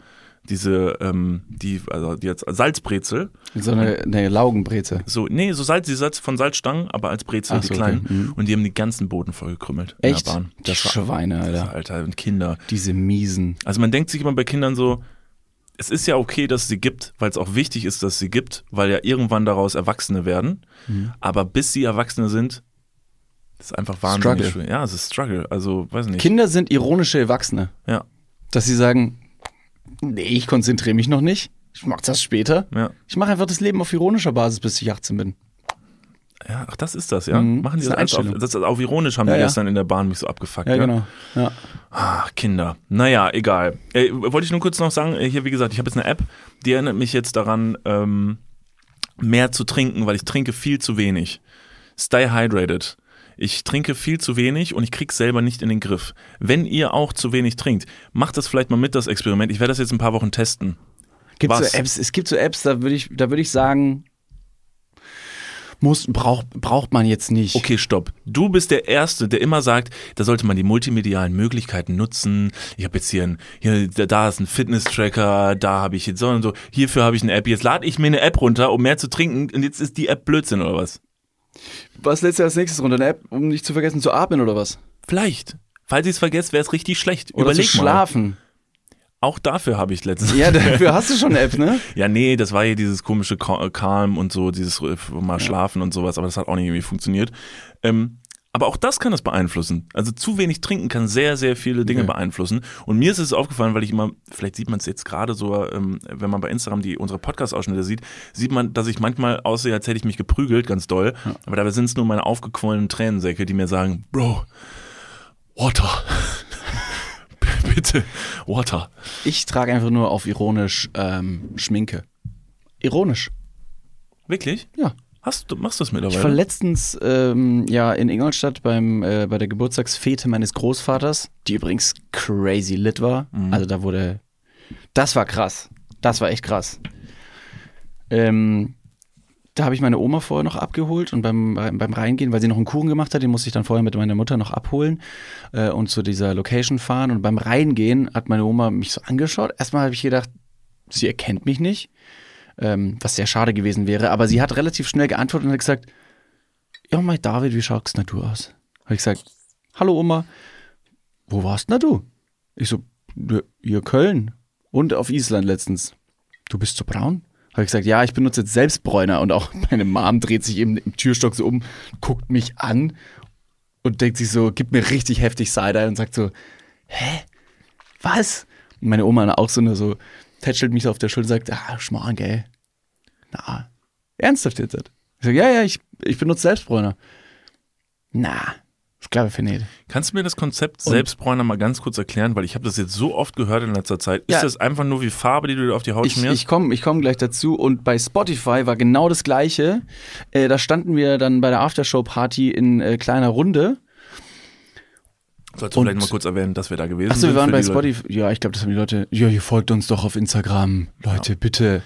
diese, ähm, die, also die jetzt Salzbrezel. So eine, eine Laugenbreze. So, nee, so Salz, die Salz von Salzstangen, aber als Brezel, Ach die so, kleinen. okay. Mhm. Und die haben die ganzen Boden voll gekrümmelt Echt? in der Bahn. Die war- Schweine, Alter. Alter, und Kinder. Diese miesen. Also man denkt sich immer bei Kindern so, es ist ja okay, dass es sie gibt, weil es auch wichtig ist, dass es sie gibt, weil ja irgendwann daraus Erwachsene werden. Mhm. Aber bis sie Erwachsene sind, ist einfach wahnsinnig Struggle. schwer. Ja, es ist Struggle. Also, weiß nicht. Kinder sind ironische Erwachsene. Ja, Dass sie sagen, nee, ich konzentriere mich noch nicht. Ich mach das später. ja. Ich mache einfach das Leben auf ironischer Basis, bis ich 18 bin. Ja, ach, das ist das, ja. Mhm. Machen die Das das, auf, das auf ironisch haben Ja, die ja. gestern in der Bahn mich so abgefuckt. Ja, genau. Ja. Ach, Kinder. Naja, egal. Äh, wollte ich nur kurz noch sagen, äh, hier, wie gesagt, ich habe jetzt eine App, die erinnert mich jetzt daran, ähm, mehr zu trinken, weil ich trinke viel zu wenig. Stay hydrated. Ich trinke viel zu wenig und ich krieg's selber nicht in den Griff. Wenn ihr auch zu wenig trinkt, macht das vielleicht mal mit, das Experiment. Ich werde das jetzt ein paar Wochen testen. Gibt Was? so Apps, es gibt so Apps, da würde ich, da würde ich sagen, muss, braucht, braucht man jetzt nicht. Okay, stopp. Du bist der Erste, der immer sagt, da sollte man die multimedialen Möglichkeiten nutzen. Ich habe jetzt hier ein, hier, da- da ist ein Fitness-Tracker, da habe ich jetzt so und so, hierfür habe ich eine App. Jetzt lade ich mir eine App runter, um mehr zu trinken und jetzt ist die App Blödsinn oder was? Was lädst du als nächstes runter? Eine App, um nicht zu vergessen zu atmen oder was? Vielleicht. Falls ich es vergesse, wäre es richtig schlecht. Oder Überleg zu mal. schlafen. Auch dafür habe ich letztens. Ja, dafür hast du schon eine App, ne? (laughs) Ja, nee, das war hier dieses komische Ca- Calm und so, dieses äh, mal schlafen und sowas, aber das hat auch nicht irgendwie funktioniert. Ähm, aber auch das kann das beeinflussen. Also zu wenig trinken kann sehr, sehr viele Dinge Okay. beeinflussen. Und mir ist es aufgefallen, weil ich immer, vielleicht sieht man es jetzt gerade so, ähm, wenn man bei Instagram die unsere Podcast-Ausschnitte sieht, sieht man, dass ich manchmal aussehe, als hätte ich mich geprügelt, ganz doll. Aber dabei sind es nur meine aufgequollenen Tränensäcke, die mir sagen, Bro, Water. (laughs) Bitte, Water. Ich trage einfach nur auf ironisch ähm, Schminke. Ironisch. Wirklich? Ja. Hast du, machst du das Ich mittlerweile? war letztens ähm, ja in Ingolstadt beim, äh, bei der Geburtstagsfete meines Großvaters, die übrigens crazy lit war. Also da wurde. Das war krass. Das war echt krass. Ähm, da habe ich meine Oma vorher noch abgeholt und beim, beim beim Reingehen, weil sie noch einen Kuchen gemacht hat, den musste ich dann vorher mit meiner Mutter noch abholen äh, und zu dieser Location fahren. Und beim Reingehen hat meine Oma mich so angeschaut. Erstmal habe ich gedacht, sie erkennt mich nicht. Ähm, was sehr schade gewesen wäre. Aber sie hat relativ schnell geantwortet und hat gesagt, ja, mein David, wie schaust denn du aus? Habe ich gesagt, hallo Oma, wo warst denn du? Ich so, "Ja, hier Köln und auf Island letztens. Du bist so braun? Habe ich gesagt, ja, ich benutze jetzt Selbstbräuner und auch (laughs) meine Mom dreht sich eben im Türstock so um, guckt mich an und denkt sich so, gibt mir richtig heftig Side und sagt so, hä? Was? Und meine Oma auch so nur so, tätschelt mich so auf der Schulter und sagt, ah, Schmarrn, gell? Na, ernsthaft jetzt? Ich sag, ja, ja, ich, ich benutze Selbstbräuner. Na, ich glaube für nicht. Kannst du mir das Konzept Selbstbräuner mal ganz kurz erklären? Weil ich habe das jetzt so oft gehört in letzter Zeit. Ist Ja. das einfach nur wie Farbe, die du dir auf die Haut Ich, schmierst? ich komme ich komm gleich dazu und bei Spotify war genau das gleiche. Äh, da standen wir dann bei der Aftershow-Party in äh, kleiner Runde. Sollst du und- vielleicht mal kurz erwähnen, dass wir da gewesen Achso, sind? wir waren bei? Spotify. Ja, ich glaube, das haben die Leute. Ja, ihr folgt uns doch auf Instagram. Leute, bitte.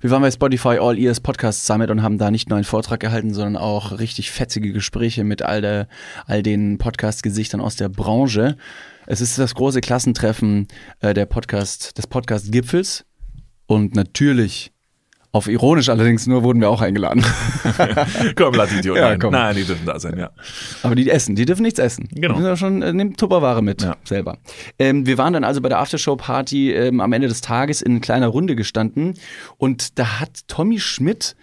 Wir waren bei Spotify All Ears Podcast Summit und haben da nicht nur einen Vortrag gehalten, sondern auch richtig fetzige Gespräche mit all, der, all den Podcast-Gesichtern aus der Branche. Es ist das große Klassentreffen äh, der Podcast, des Podcast-Gipfels. Und natürlich, auf ironisch allerdings nur, wurden wir auch eingeladen. (laughs) Komm, lass Idiot. (laughs) Ja, komm. Nein, die dürfen da sein, ja. Aber die essen, die dürfen nichts essen. Genau. Die sind ja schon, äh, nehmt Tupperware mit Ja. selber. Ähm, wir waren dann also bei der Aftershow-Party ähm, am Ende des Tages in kleiner Runde gestanden und da hat Tommy Schmidt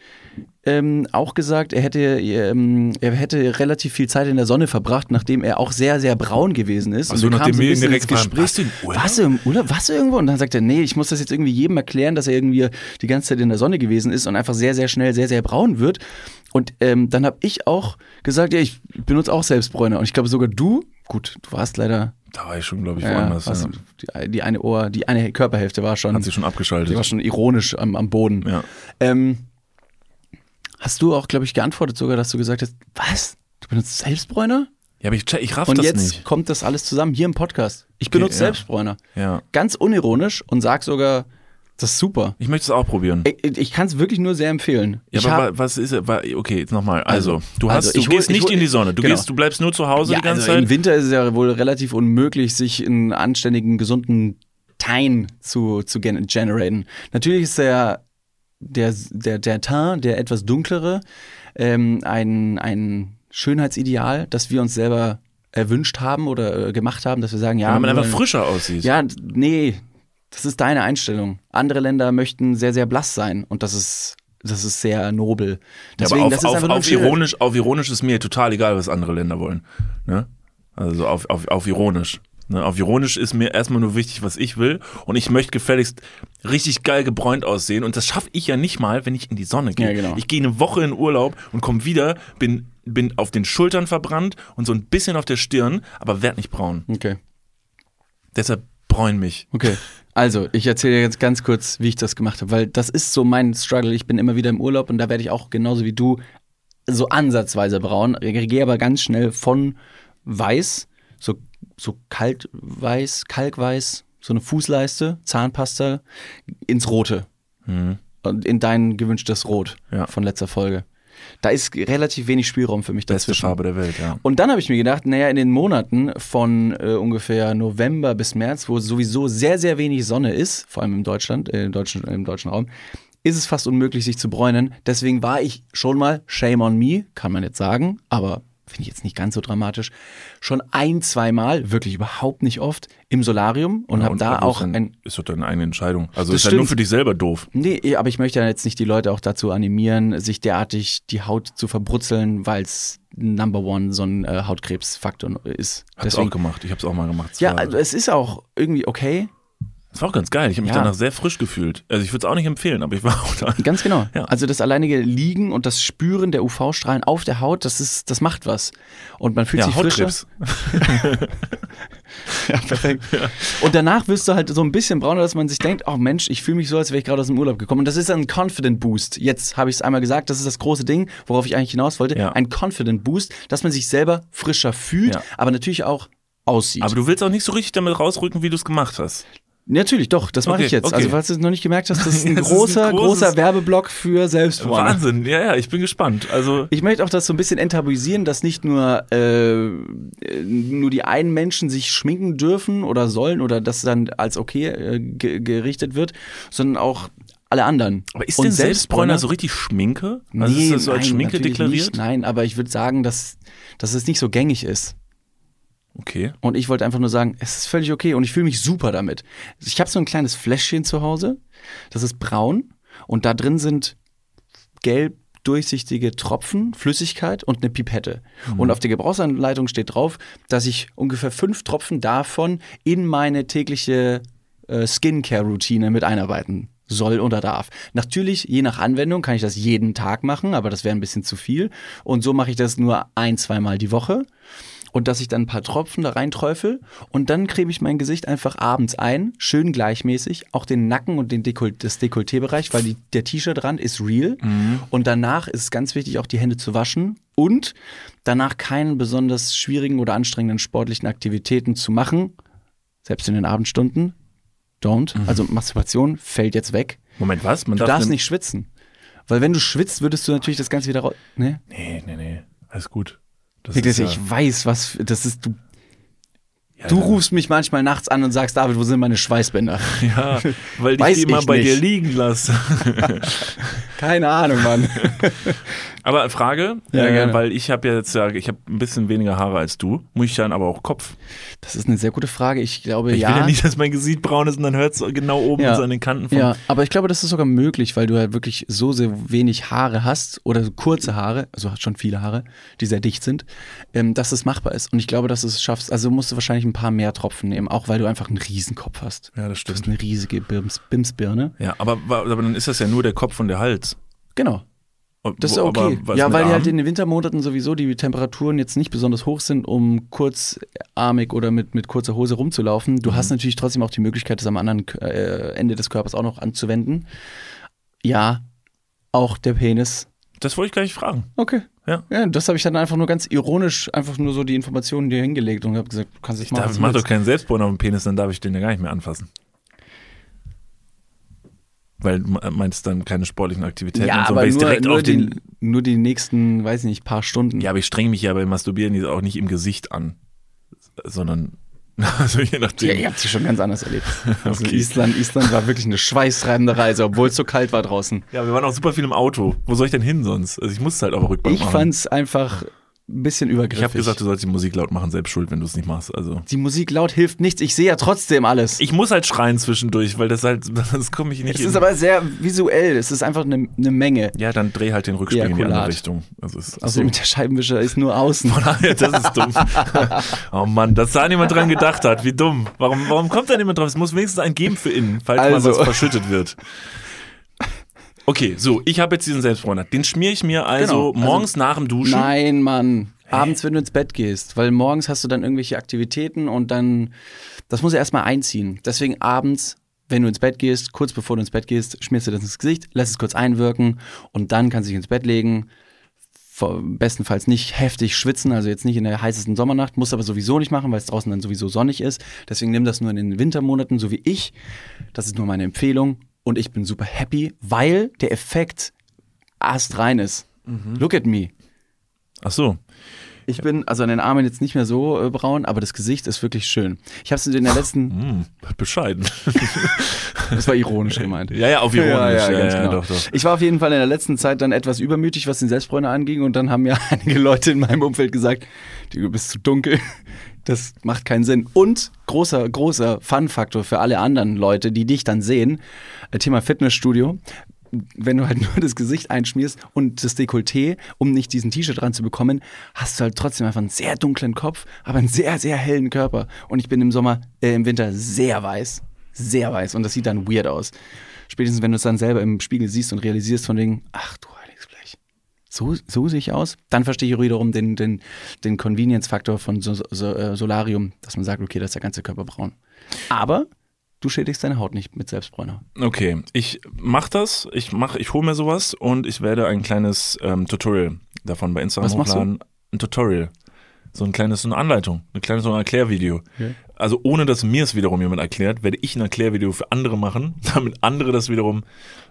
ähm, auch gesagt, er hätte, ähm, er hätte relativ viel Zeit in der Sonne verbracht, nachdem er auch sehr, sehr braun gewesen ist. So, wir kamen nachdem ein wir bisschen direkt ins Gespräch. warst du im Urlaub? Warst du im Urlaub? Warst du irgendwo? Und dann sagt er, nee, ich muss das jetzt irgendwie jedem erklären, dass er irgendwie die ganze Zeit in der Sonne gewesen ist und einfach sehr, sehr schnell sehr, sehr braun wird. Und ähm, dann habe ich auch gesagt, ja, ich benutze auch Selbstbräuner. Und ich glaube sogar du, gut, du warst leider, Da war ich schon, glaube ich, ja, woanders. warst, ja. die, die eine Ohr, die eine Körperhälfte war schon, Hat sie schon abgeschaltet. die war schon ironisch am, am Boden. ja. Ähm, hast du auch, glaube ich, geantwortet sogar, dass du gesagt hast, was? Du benutzt Selbstbräuner? ja, aber ich, ich raff Und das jetzt nicht. kommt das alles zusammen hier im Podcast. Ich benutze ja. Selbstbräuner. Ja. Ganz unironisch und sag sogar, das ist super. Ich möchte es auch probieren. Ich, ich kann es wirklich nur sehr empfehlen. Ja, ich aber hab, wa- was ist, okay, jetzt nochmal. Also, Also, du, hast, also, du ich hol- gehst ich nicht hol- in die Sonne. Du, genau. gehst, du bleibst nur zu Hause ja, die ganze also Zeit. im Winter ist es ja wohl relativ unmöglich, sich einen anständigen, gesunden Tein zu, zu gen generieren. Natürlich ist der, der, der, der Teint, der etwas dunklere, ähm, ein, ein Schönheitsideal, das wir uns selber erwünscht haben oder äh, gemacht haben, dass wir sagen, ja, Weil man einfach wollen- frischer aussieht. Ja, nee, das ist deine Einstellung. Andere Länder möchten sehr, sehr blass sein und das ist, das ist sehr nobel. Ja, Deswegen, aber auf, das ist auf, auf, ironisch, auf ironisch ist mir total egal, was andere Länder wollen. Ne? Also auf, auf, auf ironisch. Ne? Auf ironisch ist mir erstmal nur wichtig, was ich will. Und ich möchte gefälligst richtig geil gebräunt aussehen. Und das schaffe ich ja nicht mal, wenn ich in die Sonne gehe. Ja, genau. Ich gehe eine Woche in Urlaub und komme wieder, bin, bin auf den Schultern verbrannt und so ein bisschen auf der Stirn, aber werd nicht braun. Okay. Deshalb bräun mich. Okay. Also, ich erzähle dir jetzt ganz kurz, wie ich das gemacht habe, weil das ist so mein Struggle. Ich bin immer wieder im Urlaub und da werde ich auch genauso wie du so ansatzweise braun. Ich gehe aber ganz schnell von weiß, so, kaltweiß, kalkweiß, so eine Fußleiste, Zahnpasta, ins Rote. Und in dein gewünschtes Rot Ja. von letzter Folge. Da ist relativ wenig Spielraum für mich Beste dazwischen. Farbe der Welt, ja. Und dann habe ich mir gedacht, naja, in den Monaten von äh, ungefähr November bis März, wo sowieso sehr, sehr wenig Sonne ist, vor allem im Deutschland, äh, im, deutschen, im deutschen Raum, ist es fast unmöglich, sich zu bräunen. Deswegen war ich schon mal, shame on me, kann man jetzt sagen, aber finde ich jetzt nicht ganz so dramatisch, schon ein, zwei Mal, wirklich überhaupt nicht oft, im Solarium und habe da auch dann- ein Ist doch deine eigene Entscheidung. Also Das ist ja nur für dich selber doof. Nee, aber ich möchte ja jetzt nicht die Leute auch dazu animieren, sich derartig die Haut zu verbrutzeln, weil es Number One so ein äh, Hautkrebsfaktor ist. Hab's auch gemacht. Ich hab's auch mal gemacht. Es ja, also es ist auch irgendwie okay. Das war auch ganz geil. Ich habe mich Ja. danach sehr frisch gefühlt. Also ich würde es auch nicht empfehlen, aber ich war auch da. Ganz genau. Ja. Also das alleinige Liegen und das Spüren der UV-Strahlen auf der Haut, das ist, das macht was. Und man fühlt Ja, sich frischer. Hautkrebs. (laughs) Ja, perfekt. Und danach wirst du halt so ein bisschen brauner, dass man sich denkt, oh Mensch, ich fühle mich so, als wäre ich gerade aus dem Urlaub gekommen. Und das ist ein Confident Boost. Jetzt habe ich es einmal gesagt, das ist das große Ding, worauf ich eigentlich hinaus wollte. Ja. Ein Confident Boost, dass man sich selber frischer fühlt, Ja. aber natürlich auch aussieht. Aber du willst auch nicht so richtig damit rausrücken, wie du es gemacht hast. Natürlich, doch, das mache Okay, ich jetzt. okay. Also falls du es noch nicht gemerkt hast, das ist ein (laughs) Das ist ein großer, großer Werbeblock für Selbstbräuner. Wahnsinn. Ja, ja, ich bin gespannt. Also Ich möchte auch das so ein bisschen enttabuisieren, dass nicht nur, äh, nur die einen Menschen sich schminken dürfen oder sollen oder das dann als okay äh, ge gerichtet wird, sondern auch alle anderen. Aber ist Und denn Selbstbräuner so richtig Schminke? Also ist das so als Schminke natürlich deklariert? Nicht, nein, aber ich würde sagen, dass, dass es nicht so gängig ist. Okay. Und ich wollte einfach nur sagen, es ist völlig okay und ich fühle mich super damit. Ich habe so ein kleines Fläschchen zu Hause, das ist braun und da drin sind gelb durchsichtige Tropfen, Flüssigkeit und eine Pipette. Und auf der Gebrauchsanleitung steht drauf, dass ich ungefähr fünf Tropfen davon in meine tägliche äh, Skincare-Routine mit einarbeiten soll oder darf. Natürlich, je nach Anwendung kann ich das jeden Tag machen, aber das wäre ein bisschen zu viel. Und so mache ich das nur ein, zweimal die Woche. Und dass ich dann ein paar Tropfen da reinträufel und dann creme ich mein Gesicht einfach abends ein, schön gleichmäßig, auch den Nacken und den Dekol das Dekolleté-Bereich, weil die, der T-Shirt-Rand ist real. Und danach ist es ganz wichtig, auch die Hände zu waschen und danach keinen besonders schwierigen oder anstrengenden sportlichen Aktivitäten zu machen, selbst in den Abendstunden. Don't. Also Masturbation fällt jetzt weg. Moment, was? Man Du darf darfst nicht schwitzen. Weil wenn du schwitzt, würdest du natürlich das Ganze wieder raus. Ne? Nee, nee, nee. Alles gut. Das ist ja, ich weiß, was das ist. Du, ja, du rufst mich manchmal nachts an und sagst, David, wo sind meine Schweißbänder? (laughs) Ja, weil ich die immer ich bei nicht. dir liegen lasse. (laughs) Keine Ahnung, Mann. (laughs) Aber Frage, Ja, äh, weil ich habe ja jetzt ich habe ein bisschen weniger Haare als du. Muss ich dann aber auch Kopf? Das ist eine sehr gute Frage. Ich glaube, Ich ja. will ja nicht, dass mein Gesicht braun ist und dann hört es genau oben Ja. so an den Kanten vom. Ja, aber ich glaube, das ist sogar möglich, weil du halt wirklich so sehr wenig Haare hast oder so kurze Haare, also hast schon viele Haare, die sehr dicht sind, ähm, dass es machbar ist. Und ich glaube, dass du es schaffst. Also musst du wahrscheinlich ein paar mehr Tropfen nehmen, auch weil du einfach einen Riesenkopf hast. Ja, das Du hast stimmt. eine riesige Bims, Bimsbirne. Ja, aber, aber dann ist das ja nur der Kopf und der Hals. Genau. Das ist okay. aber ja, weil die halt in den Wintermonaten sowieso die Temperaturen jetzt nicht besonders hoch sind, um kurzarmig oder mit, mit kurzer Hose rumzulaufen. Mhm. Du hast natürlich trotzdem auch die Möglichkeit, das am anderen äh, Ende des Körpers auch noch anzuwenden. Ja, auch der Penis. Das wollte ich gleich fragen. Okay. Ja. Ja, das habe ich dann einfach nur ganz ironisch, einfach nur so die Informationen dir hingelegt und habe gesagt, du kannst es machen. Du mach doch keinen Selbstbräuner auf dem Penis, dann darf ich den ja gar nicht mehr anfassen. Weil du meinst dann keine sportlichen Aktivitäten ja, und so, aber weil ich nur, direkt nur, auf den. die, nur die nächsten, weiß nicht, paar Stunden. Ja, aber ich strenge mich ja beim Masturbieren auch nicht im Gesicht an, sondern (laughs) also je nachdem. Ja, ihr habt sie schon ganz anders erlebt. (laughs) Also Okay. Island, Island war wirklich eine schweißtreibende Reise, obwohl es so kalt war draußen. Ja, wir waren auch super viel im Auto. Wo soll ich denn hin sonst? Also ich musste halt der Rückbank Ich machen. fand's einfach ein bisschen übergriffig. ich habe gesagt, du sollst die Musik laut machen, selbst schuld, wenn du es nicht machst. Also die Musik laut hilft nichts. Ich sehe ja trotzdem alles. ich muss halt schreien zwischendurch, weil das halt, (laughs) das komme ich nicht es in- ist aber sehr visuell. Es ist einfach eine, eine Menge. Ja, dann dreh halt den Rückspiegel in die andere. Richtung. Also ist Also mit der Scheibenwischer ist nur außen. Von daher, das ist dumm. (laughs) oh Mann, dass da niemand dran gedacht hat. Wie dumm. Warum, warum kommt da niemand drauf? Es muss wenigstens einen geben für innen, falls Also. mal was verschüttet wird. Okay, so, ich habe jetzt diesen Selbstbräuner. Den schmiere ich mir also, Genau, also- morgens nach dem Duschen. Nein, Mann. Abends, wenn du ins Bett gehst, weil morgens hast du dann irgendwelche Aktivitäten und dann, das muss ja erstmal einziehen. Deswegen abends, wenn du ins Bett gehst, kurz bevor du ins Bett gehst, schmierst du das ins Gesicht, lässt es kurz einwirken und dann kannst du dich ins Bett legen. Bestenfalls nicht heftig schwitzen, also jetzt nicht in der heißesten Sommernacht, musst aber sowieso nicht machen, weil es draußen dann sowieso sonnig ist. Deswegen nimm das nur in den Wintermonaten, so wie ich. Das ist nur meine Empfehlung und ich bin super happy, weil der Effekt astrein ist. Look at me. Ach so. Ich bin also an den Armen jetzt nicht mehr so äh, braun, aber das Gesicht ist wirklich schön. Ich habe es in der letzten, (laughs) Hm, bescheiden. (laughs) das war ironisch gemeint. ja, ja, auf ironisch. Ja, ja, Ja, genau. doch, doch. Ich war auf jeden Fall in der letzten Zeit dann etwas übermütig, was den Selbstbräuner anging und dann haben mir (laughs) einige Leute in meinem Umfeld gesagt, du bist zu dunkel, das macht keinen Sinn. Und großer, großer Fun-Faktor für alle anderen Leute, die dich dann sehen, äh, Thema Fitnessstudio, wenn du halt (laughs) nur das Gesicht einschmierst und das Dekolleté, um nicht diesen T-Shirt dran zu bekommen, hast du halt trotzdem einfach einen sehr dunklen Kopf, aber einen sehr, sehr hellen Körper. Und ich bin im Sommer, äh, im Winter sehr weiß. Sehr weiß. Und das sieht dann weird aus. Spätestens, wenn du es dann selber im Spiegel siehst und realisierst von wegen, ach du heiliges Blech. So, so sehe ich aus. Dann verstehe ich wiederum den, den, den Convenience-Faktor von so, so, äh, Solarium, dass man sagt, okay, da ist der ganze Körper braun. Aber du schädigst deine Haut nicht mit Selbstbräuner. Okay, ich mach das, ich mach, ich hole mir sowas und ich werde ein kleines ähm, Tutorial davon bei Instagram Was machst du? hochladen. Ein Tutorial. So ein kleines, so eine Anleitung, ein kleines so ein Erklärvideo. Okay. Also ohne dass mir es wiederum jemand erklärt, werde ich ein Erklärvideo für andere machen, (laughs) damit andere das wiederum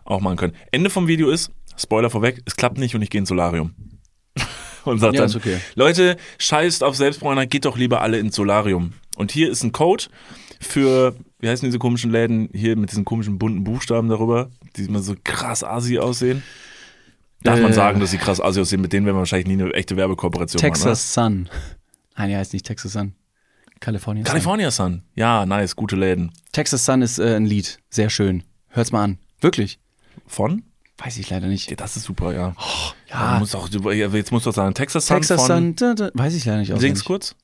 auch machen können. Ende vom Video ist, Spoiler vorweg, es klappt nicht und ich gehe ins Solarium. (laughs) Und sag Ja, dann, okay. Leute, scheißt auf Selbstbräuner, geht doch lieber alle ins Solarium. Und hier ist ein Code. Für, wie heißen diese komischen Läden hier mit diesen komischen bunten Buchstaben darüber, die immer so krass asi aussehen? Darf man Äh. sagen, dass sie krass asi aussehen? Mit denen werden wir wahrscheinlich nie eine echte Werbekooperation Texas Sun. Nein, er heißt nicht Texas Sun. California machen. Sun. California Sun. Ja, nice, gute Läden. Texas Sun ist äh, ein Lied. Sehr schön. Hört's mal an. Wirklich. Von? Weiß ich leider nicht. Ja, das ist super, ja. ja. Du musst auch, jetzt musst du auch sagen, Texas Sun Texas von, Sun. Da, da, weiß ich leider nicht. Sing's kurz.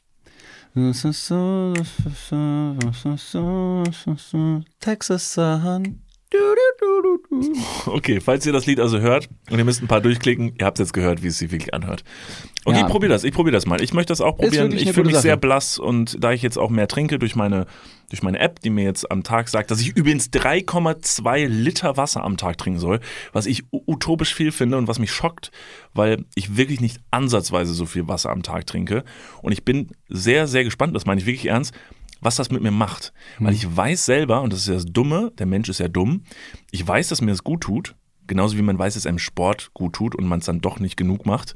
Texas Sun. Okay, falls ihr das Lied also hört und ihr müsst ein paar durchklicken, ihr habt jetzt gehört, wie es sich wirklich anhört. Okay, Ja. ich probiere das, ich probiere das mal. Ich möchte das auch probieren. Ich fühle mich sehr Sache. blass und da ich jetzt auch mehr trinke durch meine, durch meine App, die mir jetzt am Tag sagt, dass ich übrigens 3,2 Liter Wasser am Tag trinken soll, was ich utopisch viel finde und was mich schockt, weil ich wirklich nicht ansatzweise so viel Wasser am Tag trinke. Und ich bin sehr, sehr gespannt, das meine ich wirklich ernst, was das mit mir macht. Weil ich weiß selber, und das ist ja das Dumme, der Mensch ist ja dumm, ich weiß, dass mir das gut tut, genauso wie man weiß, dass es einem Sport gut tut und man es dann doch nicht genug macht,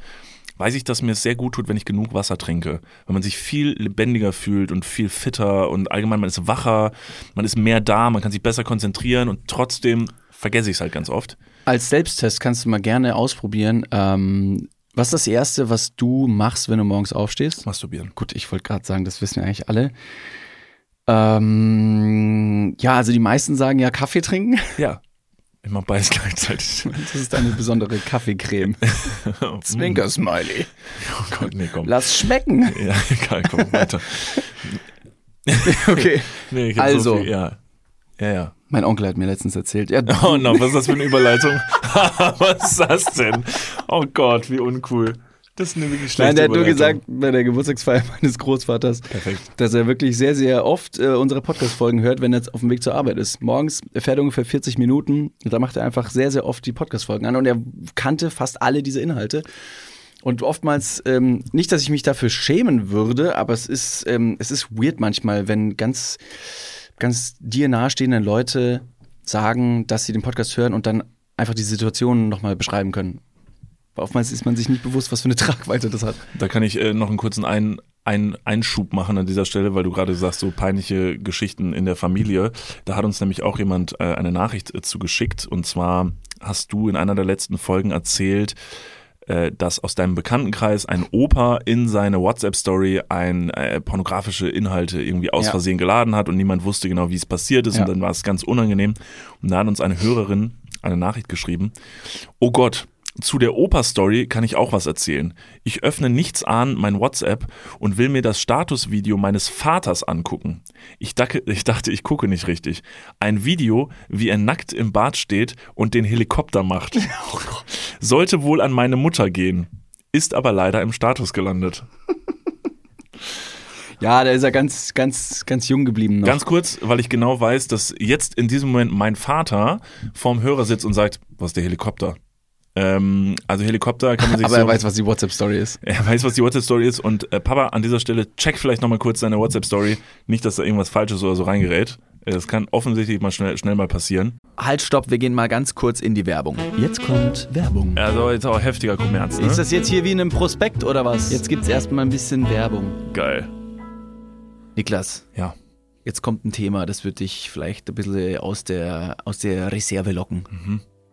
weiß ich, dass mir es sehr gut tut, wenn ich genug Wasser trinke. Weil man sich viel lebendiger fühlt und viel fitter und allgemein man ist wacher, man ist mehr da, man kann sich besser konzentrieren und trotzdem vergesse ich es halt ganz oft. Als Selbsttest kannst du mal gerne ausprobieren. Ähm, was ist das Erste, was du machst, wenn du morgens aufstehst? Masturbieren. Gut, ich wollte gerade sagen, das wissen wir eigentlich alle. Ähm, ja, also die meisten sagen ja Kaffee trinken. (laughs) Ja. Mach beides gleichzeitig. (laughs) Das ist eine besondere Kaffeecreme. (laughs) Zwinker-Smiley. Oh Gott, nee, komm. Lass schmecken. Ja, egal, komm weiter. Okay. Nee, ich Also. So viel, ja. Ja, ja. Mein Onkel hat mir letztens erzählt. Ja, Oh no, was ist das für eine Überleitung? was ist das denn? Oh Gott, wie uncool. Das ist eine wirklich schlechte Nein, der hat nur gesagt, bei der Geburtstagsfeier (laughs) meines Großvaters, Perfekt. dass er wirklich sehr, sehr oft äh, unsere Podcast-Folgen hört, wenn er jetzt auf dem Weg zur Arbeit ist. Morgens er fährt ungefähr 40 Minuten, da macht er einfach sehr, sehr oft die Podcast-Folgen an und er kannte fast alle diese Inhalte. Und oftmals, ähm, nicht, dass ich mich dafür schämen würde, aber es ist, ähm, es ist weird manchmal, wenn ganz, ganz dir nahestehende Leute sagen, dass sie den Podcast hören und dann einfach die Situation nochmal beschreiben können. Weil Oftmals ist man sich nicht bewusst, was für eine (laughs) Tragweite das hat. Da kann ich äh, noch einen kurzen Ein, ein Einschub machen an dieser Stelle, weil du gerade sagst, so peinliche Geschichten in der Familie. Da hat uns nämlich auch jemand äh, eine Nachricht äh, zugeschickt. Und zwar hast du in einer der letzten Folgen erzählt, äh, dass aus deinem Bekanntenkreis ein Opa in seine WhatsApp-Story ein äh, pornografische Inhalte irgendwie aus Ja. Versehen geladen hat und niemand wusste genau, wie es passiert ist. Ja. Und dann war es ganz unangenehm. Und da hat uns eine Hörerin eine Nachricht geschrieben. Oh Gott, zu der Opa-Story kann ich auch was erzählen. Ich öffne nichts an mein WhatsApp und will mir das Statusvideo meines Vaters angucken. Ich, dacke, ich dachte, ich gucke nicht richtig. Ein Video, wie er nackt im Bad steht und den Helikopter macht. (laughs) Sollte wohl an meine Mutter gehen. Ist aber leider im Status gelandet. (laughs) Ja, da ist er ganz, ganz, ganz jung geblieben noch. Ganz kurz, weil ich genau weiß, dass jetzt in diesem Moment mein Vater vorm Hörer sitzt und sagt, was ist der Helikopter? Ähm, also Helikopter kann man sich aber so er weiß, was die WhatsApp-Story ist. Er weiß, was die WhatsApp-Story ist und äh, Papa, an dieser Stelle, check vielleicht nochmal kurz deine WhatsApp-Story. Nicht, dass da irgendwas Falsches oder so reingerät. Äh, Das kann offensichtlich mal schnell, schnell mal passieren. Halt, stopp, wir gehen mal ganz kurz in die Werbung. Jetzt kommt Werbung. Also jetzt auch heftiger Kommerz, ne? Ist das jetzt hier wie in einem Prospekt oder was? Jetzt gibt's erstmal ein bisschen Werbung. Geil. Niklas, Ja. jetzt kommt ein Thema, das wird dich vielleicht ein bisschen aus der, aus der Reserve locken.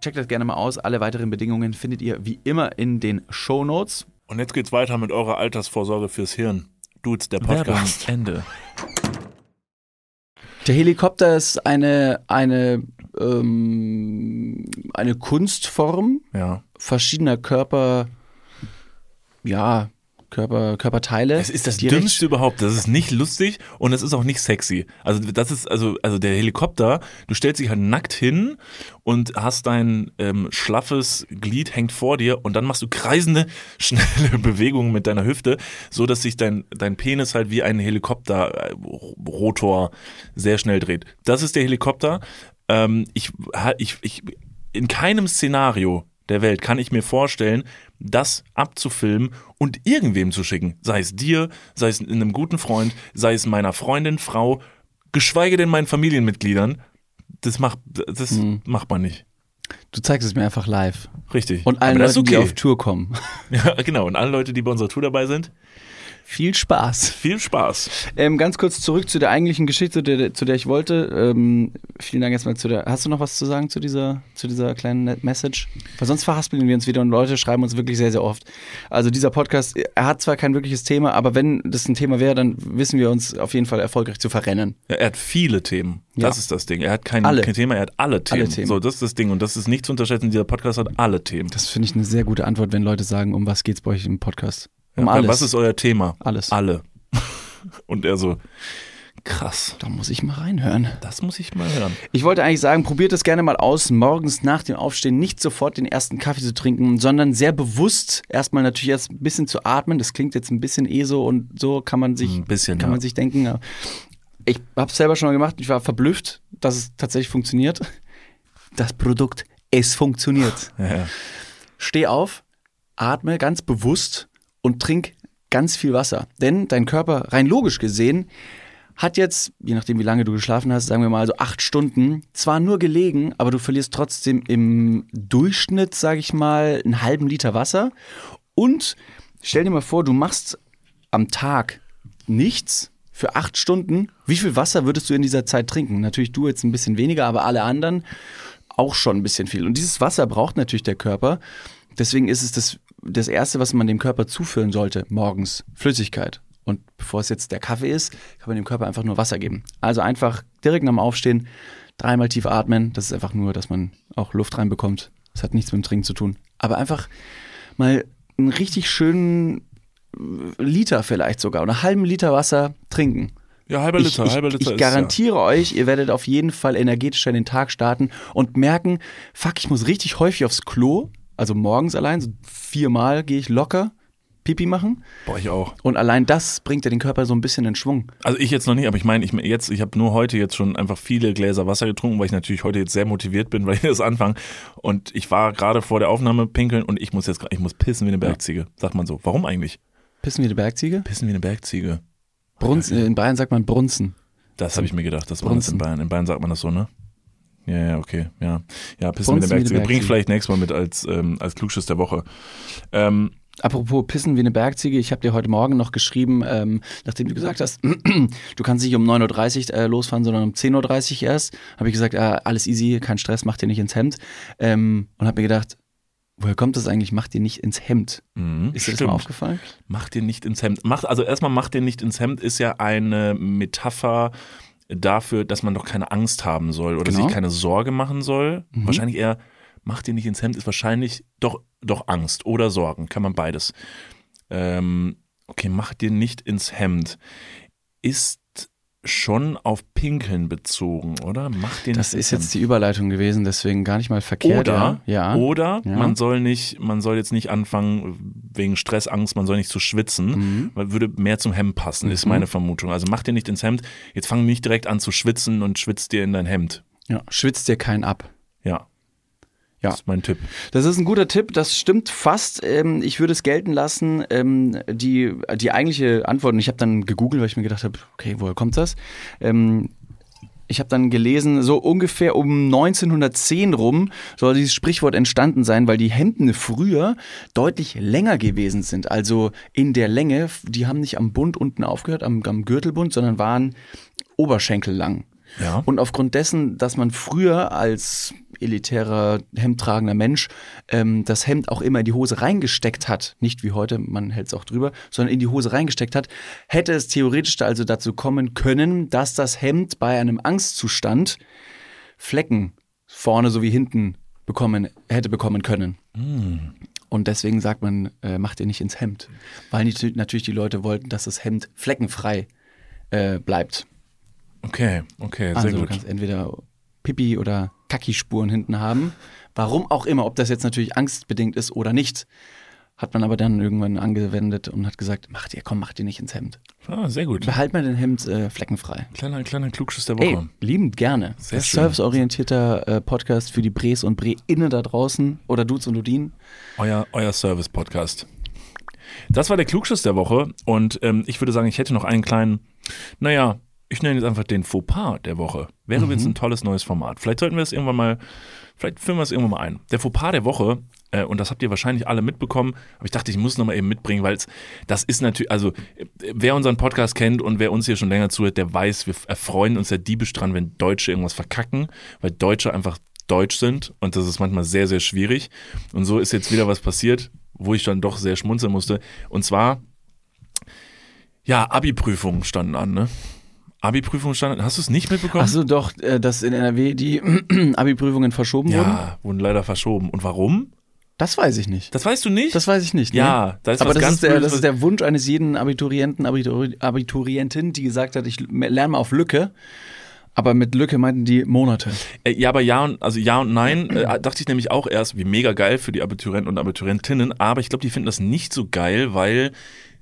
Checkt das gerne mal aus. Alle weiteren Bedingungen findet ihr wie immer in den Show Notes. Und jetzt geht's weiter mit eurer Altersvorsorge fürs Hirn. Dudes, der Podcast. Ende. Der Helikopter ist eine, eine, ähm, eine Kunstform Ja. verschiedener Körper, ja, Körper, Körperteile. Es ist das Dümmste überhaupt. Das ist nicht lustig und es ist auch nicht sexy. Also das ist also also der Helikopter. Du stellst dich halt nackt hin und hast dein ähm, schlaffes Glied hängt vor dir und dann machst du kreisende (laughs) schnelle Bewegungen mit deiner Hüfte, so dass sich dein dein Penis halt wie ein Helikopterrotor sehr schnell dreht. Das ist der Helikopter. Ähm, ich ich ich in keinem Szenario der Welt kann ich mir vorstellen, das abzufilmen und irgendwem zu schicken. Sei es dir, sei es einem guten Freund, sei es meiner Freundin, Frau, geschweige denn meinen Familienmitgliedern. Das macht, das Mhm. macht man nicht. Du zeigst es mir einfach live. Richtig. Und allen Leuten, ist die okay. auf Tour kommen. (laughs) Ja, genau. Und alle Leute, die bei unserer Tour dabei sind, Viel Spaß. viel Spaß. Ähm, ganz kurz zurück zu der eigentlichen Geschichte, zu der, zu der ich wollte. Ähm, vielen Dank erstmal zu der. Hast du noch was zu sagen zu dieser, zu dieser kleinen Message? Weil sonst verhaspeln wir uns wieder und Leute schreiben uns wirklich sehr, sehr oft. Also dieser Podcast, er hat zwar kein wirkliches Thema, aber wenn das ein Thema wäre, dann wissen wir uns auf jeden Fall erfolgreich zu verrennen. Ja, er hat viele Themen. Ja. Das ist das Ding. Er hat kein, Alle. kein Thema, er hat alle Themen. Themen. So, das ist das Ding. Und das ist nicht zu unterschätzen. Dieser Podcast hat alle Themen. Das finde ich eine sehr gute Antwort, wenn Leute sagen, um was geht's bei euch im Podcast? Um alles. Was ist euer Thema? Alles. Alle. (laughs) Und er so, krass. da muss ich mal reinhören. Das muss ich mal hören. Ich wollte eigentlich sagen, probiert es gerne mal aus, morgens nach dem Aufstehen nicht sofort den ersten Kaffee zu trinken, sondern sehr bewusst erstmal natürlich erst ein bisschen zu atmen. Das klingt jetzt ein bisschen eh so und so kann man sich, Ein bisschen, kann ja. man sich denken. ja. Ich habe es selber schon mal gemacht. Ich war verblüfft, dass es tatsächlich funktioniert. Das Produkt, es funktioniert. (laughs) Ja. Steh auf, atme ganz bewusst und trink ganz viel Wasser. Denn dein Körper, rein logisch gesehen, hat jetzt, je nachdem wie lange du geschlafen hast, sagen wir mal so acht Stunden, zwar nur gelegen, aber du verlierst trotzdem im Durchschnitt, sage ich mal, einen halben Liter Wasser. Und stell dir mal vor, du machst am Tag nichts für acht Stunden. Wie viel Wasser würdest du in dieser Zeit trinken? Natürlich du jetzt ein bisschen weniger, aber alle anderen auch schon ein bisschen viel. Und dieses Wasser braucht natürlich der Körper. Deswegen ist es das, das Erste, was man dem Körper zuführen sollte, morgens Flüssigkeit. Und bevor es jetzt der Kaffee ist, kann man dem Körper einfach nur Wasser geben. Also einfach direkt nach dem Aufstehen dreimal tief atmen. Das ist einfach nur, dass man auch Luft reinbekommt. Das hat nichts mit dem Trinken zu tun. Aber einfach mal einen richtig schönen Liter vielleicht sogar oder einen halben Liter Wasser trinken. Ja, halber Liter, ich, halber ich, Liter ich garantiere euch, ihr werdet auf jeden Fall energetischer in den Tag starten und merken, fuck, ich muss richtig häufig aufs Klo, also morgens allein, so viermal gehe ich locker, Pipi machen. Boah, ich auch. Und allein das bringt ja den Körper so ein bisschen in Schwung. Also ich jetzt noch nicht, aber ich meine, ich jetzt, ich habe nur heute jetzt schon einfach viele Gläser Wasser getrunken, weil ich natürlich heute jetzt sehr motiviert bin, (laughs) weil ich das anfange. Und ich war gerade vor der Aufnahme pinkeln und ich muss jetzt, ich muss pissen wie eine Bergziege, sagt man so. Warum eigentlich? Pissen wie eine Bergziege? Pissen wie eine Bergziege. Brunzen, in Bayern sagt man Brunzen. Das habe ich mir gedacht, das war das in. Bayern. In Bayern sagt man das so, ne? Ja, ja, okay, ja. Ja, pissen wie eine Brunzen wie eine Bergziege. Bring ich vielleicht nächstes Mal mit als, ähm, als Klugschiss der Woche. Ähm, Apropos Pissen wie eine Bergziege, ich habe dir heute Morgen noch geschrieben, ähm, nachdem du gesagt hast, (clears throat) du kannst nicht um 9.30 Uhr äh, losfahren, sondern um 10.30 Uhr erst, habe ich gesagt, äh, alles easy, kein Stress, mach dir nicht ins Hemd. Ähm, und habe mir gedacht, woher kommt das eigentlich, mach dir nicht ins Hemd? mhm, Ist dir das stimmt. mal aufgefallen? Mach dir nicht ins Hemd. Mach, also erstmal mach dir nicht ins Hemd ist ja eine Metapher dafür, dass man doch keine Angst haben soll oder Genau. sich keine Sorge machen soll. Mhm. Wahrscheinlich eher, mach dir nicht ins Hemd ist wahrscheinlich doch, doch Angst oder Sorgen. Kann man beides. Ähm, okay, mach dir nicht ins Hemd. Ist schon auf Pinkeln bezogen, oder? Mach dir Das ist jetzt die Überleitung gewesen, deswegen gar nicht mal verkehrt. oder, ja. oder Ja. man soll nicht, man soll jetzt nicht anfangen wegen Stress, Angst, man soll nicht zu schwitzen, Mhm. weil würde mehr zum Hemd passen, ist Mhm. meine Vermutung. Also mach dir nicht ins Hemd, jetzt fang nicht direkt an zu schwitzen und schwitzt dir in dein Hemd. ja. Schwitzt dir keinen ab. Ja. Das ist mein Tipp. Das ist ein guter Tipp, das stimmt fast. Ähm, ich würde es gelten lassen. Ähm, die, die eigentliche Antwort, und ich habe dann gegoogelt, weil ich mir gedacht habe, okay, woher kommt das? Ähm, ich habe dann gelesen, so ungefähr um 1910 rum soll dieses Sprichwort entstanden sein, weil die Hemden früher deutlich länger gewesen sind. Also in der Länge, die haben nicht am Bund unten aufgehört, am, am Gürtelbund, sondern waren oberschenkellang. Ja. Und aufgrund dessen, dass man früher als elitärer, hemdtragender Mensch ähm, das Hemd auch immer in die Hose reingesteckt hat, nicht wie heute, man hält es auch drüber, sondern in die Hose reingesteckt hat, hätte es theoretisch also dazu kommen können, dass das Hemd bei einem Angstzustand Flecken vorne sowie hinten bekommen, hätte bekommen können. Und deswegen sagt man, äh, macht ihr nicht ins Hemd. Weil nat- natürlich die Leute wollten, dass das Hemd fleckenfrei äh, bleibt. Okay, okay, sehr Also du gut. kannst entweder Pipi oder Kaki-Spuren hinten haben. Warum auch immer, ob das jetzt natürlich angstbedingt ist oder nicht, hat man aber dann irgendwann angewendet und hat gesagt, mach dir, komm, mach dir nicht ins Hemd. Ah, sehr gut. Behalt mal dein Hemd äh, fleckenfrei. Kleiner, kleiner Klugschiss der Ey, Woche. liebend gerne. Sehr schön. Serviceorientierter äh, Podcast für die Bres und Bre-Inne da draußen oder Dudes und Dudin. Euer, euer Service-Podcast. Das war der Klugschiss der Woche und ähm, ich würde sagen, ich hätte noch einen kleinen, naja, ich nenne jetzt einfach den Fauxpas der Woche. Wäre übrigens ein tolles neues Format. Vielleicht sollten wir es irgendwann mal, vielleicht führen wir es irgendwann mal ein. Der Fauxpas der Woche, äh, und das habt ihr wahrscheinlich alle mitbekommen, aber ich dachte, ich muss es nochmal eben mitbringen, weil es, das ist natürlich, also äh, wer unseren Podcast kennt und wer uns hier schon länger zuhört, der weiß, wir erfreuen uns ja diebisch dran, wenn Deutsche irgendwas verkacken, weil Deutsche einfach deutsch sind und das ist manchmal sehr, sehr schwierig. Und so ist jetzt wieder was passiert, wo ich dann doch sehr schmunzeln musste. Und zwar, ja, Abi-Prüfungen standen an, ne? Abi-Prüfungen standen an. Hast du es nicht mitbekommen? Achso, doch, äh, dass in NRW die (clears throat) Abi-Prüfungen verschoben wurden? ja, wurden leider verschoben. Und warum? Das weiß ich nicht. Das weißt du nicht? Das weiß ich nicht. Ja, ne? da ist aber was das, ganz ist der, das ist der Wunsch eines jeden Abiturienten, Abitur, Abiturientin, die gesagt hat, ich lerne mal auf Lücke. Aber mit Lücke meinten die Monate. Äh, ja, aber ja und also ja und nein, äh, dachte ich nämlich auch erst, wie mega geil für die Abiturienten und Abiturientinnen, aber ich glaube, die finden das nicht so geil, weil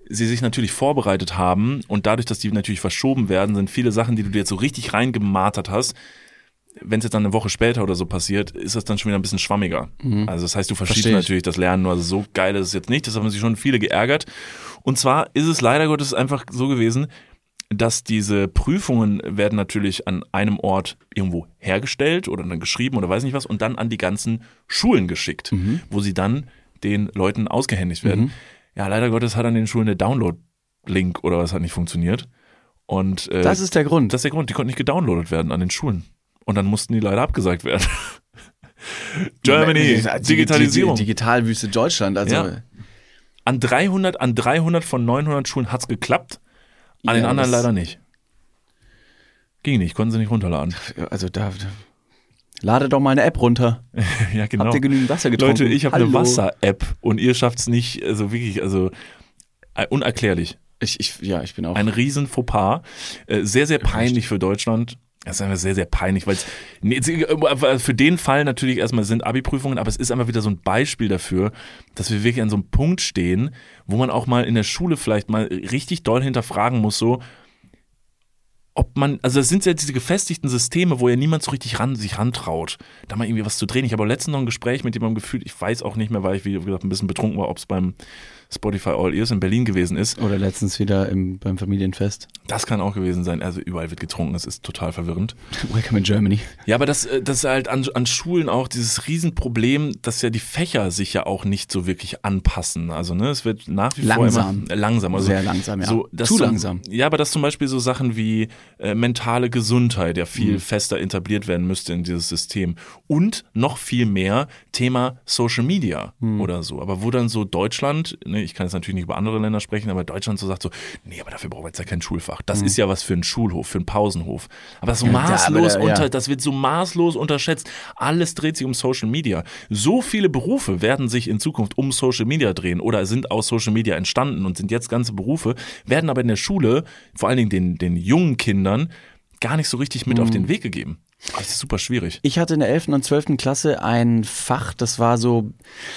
sie sich natürlich vorbereitet haben und dadurch, dass die natürlich verschoben werden, sind viele Sachen, die du dir jetzt so richtig reingemartert hast, wenn es jetzt dann eine Woche später oder so passiert, ist das dann schon wieder ein bisschen schwammiger. Also das heißt, du verschiebst natürlich das Lernen, nur also so geil ist es jetzt nicht, das haben sich schon viele geärgert. Und zwar ist es leider Gottes einfach so gewesen, dass diese Prüfungen werden natürlich an einem Ort irgendwo hergestellt oder dann geschrieben oder weiß nicht was und dann an die ganzen Schulen geschickt, wo sie dann den Leuten ausgehändigt werden. Ja, leider Gottes hat an den Schulen der Download-Link oder was hat nicht funktioniert. Und äh, Das ist der Grund. das ist der Grund, die konnten nicht gedownloadet werden an den Schulen. Und dann mussten die leider abgesagt werden. (laughs) Germany, Digitalisierung. Digitalwüste Deutschland. Also, Ja. An 300, an 300 von 900 Schulen hat's geklappt, an den Ja, anderen das- leider nicht. Ging nicht, konnten sie nicht runterladen. also da, da. Lade doch mal eine App runter. (laughs) ja, genau. Habt ihr genügend Wasser getrunken? Leute, ich habe eine. Wasser-App und ihr schafft's nicht, also wirklich, also äh, unerklärlich. Ich, ich, ja, ich bin auch. Ein riesen Fauxpas. Äh, sehr, sehr peinlich für Deutschland. Das ist einfach sehr, sehr peinlich, weil es für den Fall natürlich erstmal sind Abi-Prüfungen, aber es ist einfach wieder so ein Beispiel dafür, dass wir wirklich an so einem Punkt stehen, wo man auch mal in der Schule vielleicht mal richtig doll hinterfragen muss, so, ob man, also das sind ja diese gefestigten Systeme, wo ja niemand so richtig ran, sich rantraut, da mal irgendwie was zu drehen. Ich habe letztens noch ein Gespräch mit jemandem gefühlt, ich weiß auch nicht mehr, weil ich, wie gesagt, ein bisschen betrunken war, ob es beim Spotify All Ears in Berlin gewesen ist. Oder letztens wieder im, beim Familienfest. Das kann auch gewesen sein. Also überall wird getrunken, das ist total verwirrend. (laughs) Welcome in Germany. Ja, aber das, äh, das ist halt an, an Schulen auch dieses Riesenproblem, dass ja die Fächer sich ja auch nicht so wirklich anpassen. Also ne, es wird nach wie Langsam. vor immer langsam. Also Sehr langsam, ja. So, Zu zum, langsam. Ja, aber dass zum Beispiel so Sachen wie äh, mentale Gesundheit ja viel fester etabliert werden müsste in dieses System. Und noch viel mehr Thema Social Media oder so. Aber wo dann so Deutschland, ne, ich kann jetzt natürlich nicht über andere Länder sprechen, aber Deutschland so sagt so, nee, aber dafür brauchen wir jetzt ja kein Schulfach. Das ist ja was für einen Schulhof, für einen Pausenhof. Aber das so Ja, maßlos aber da- ja. unter, das wird so maßlos unterschätzt. Alles dreht sich um Social Media. So viele Berufe werden sich in Zukunft um Social Media drehen oder sind aus Social Media entstanden und sind jetzt ganze Berufe, werden aber in der Schule, vor allen Dingen den, den jungen Kindern, gar nicht so richtig mit auf den Weg gegeben. Das ist super schwierig. Ich hatte in der 11. und 12. Klasse ein Fach, das war so,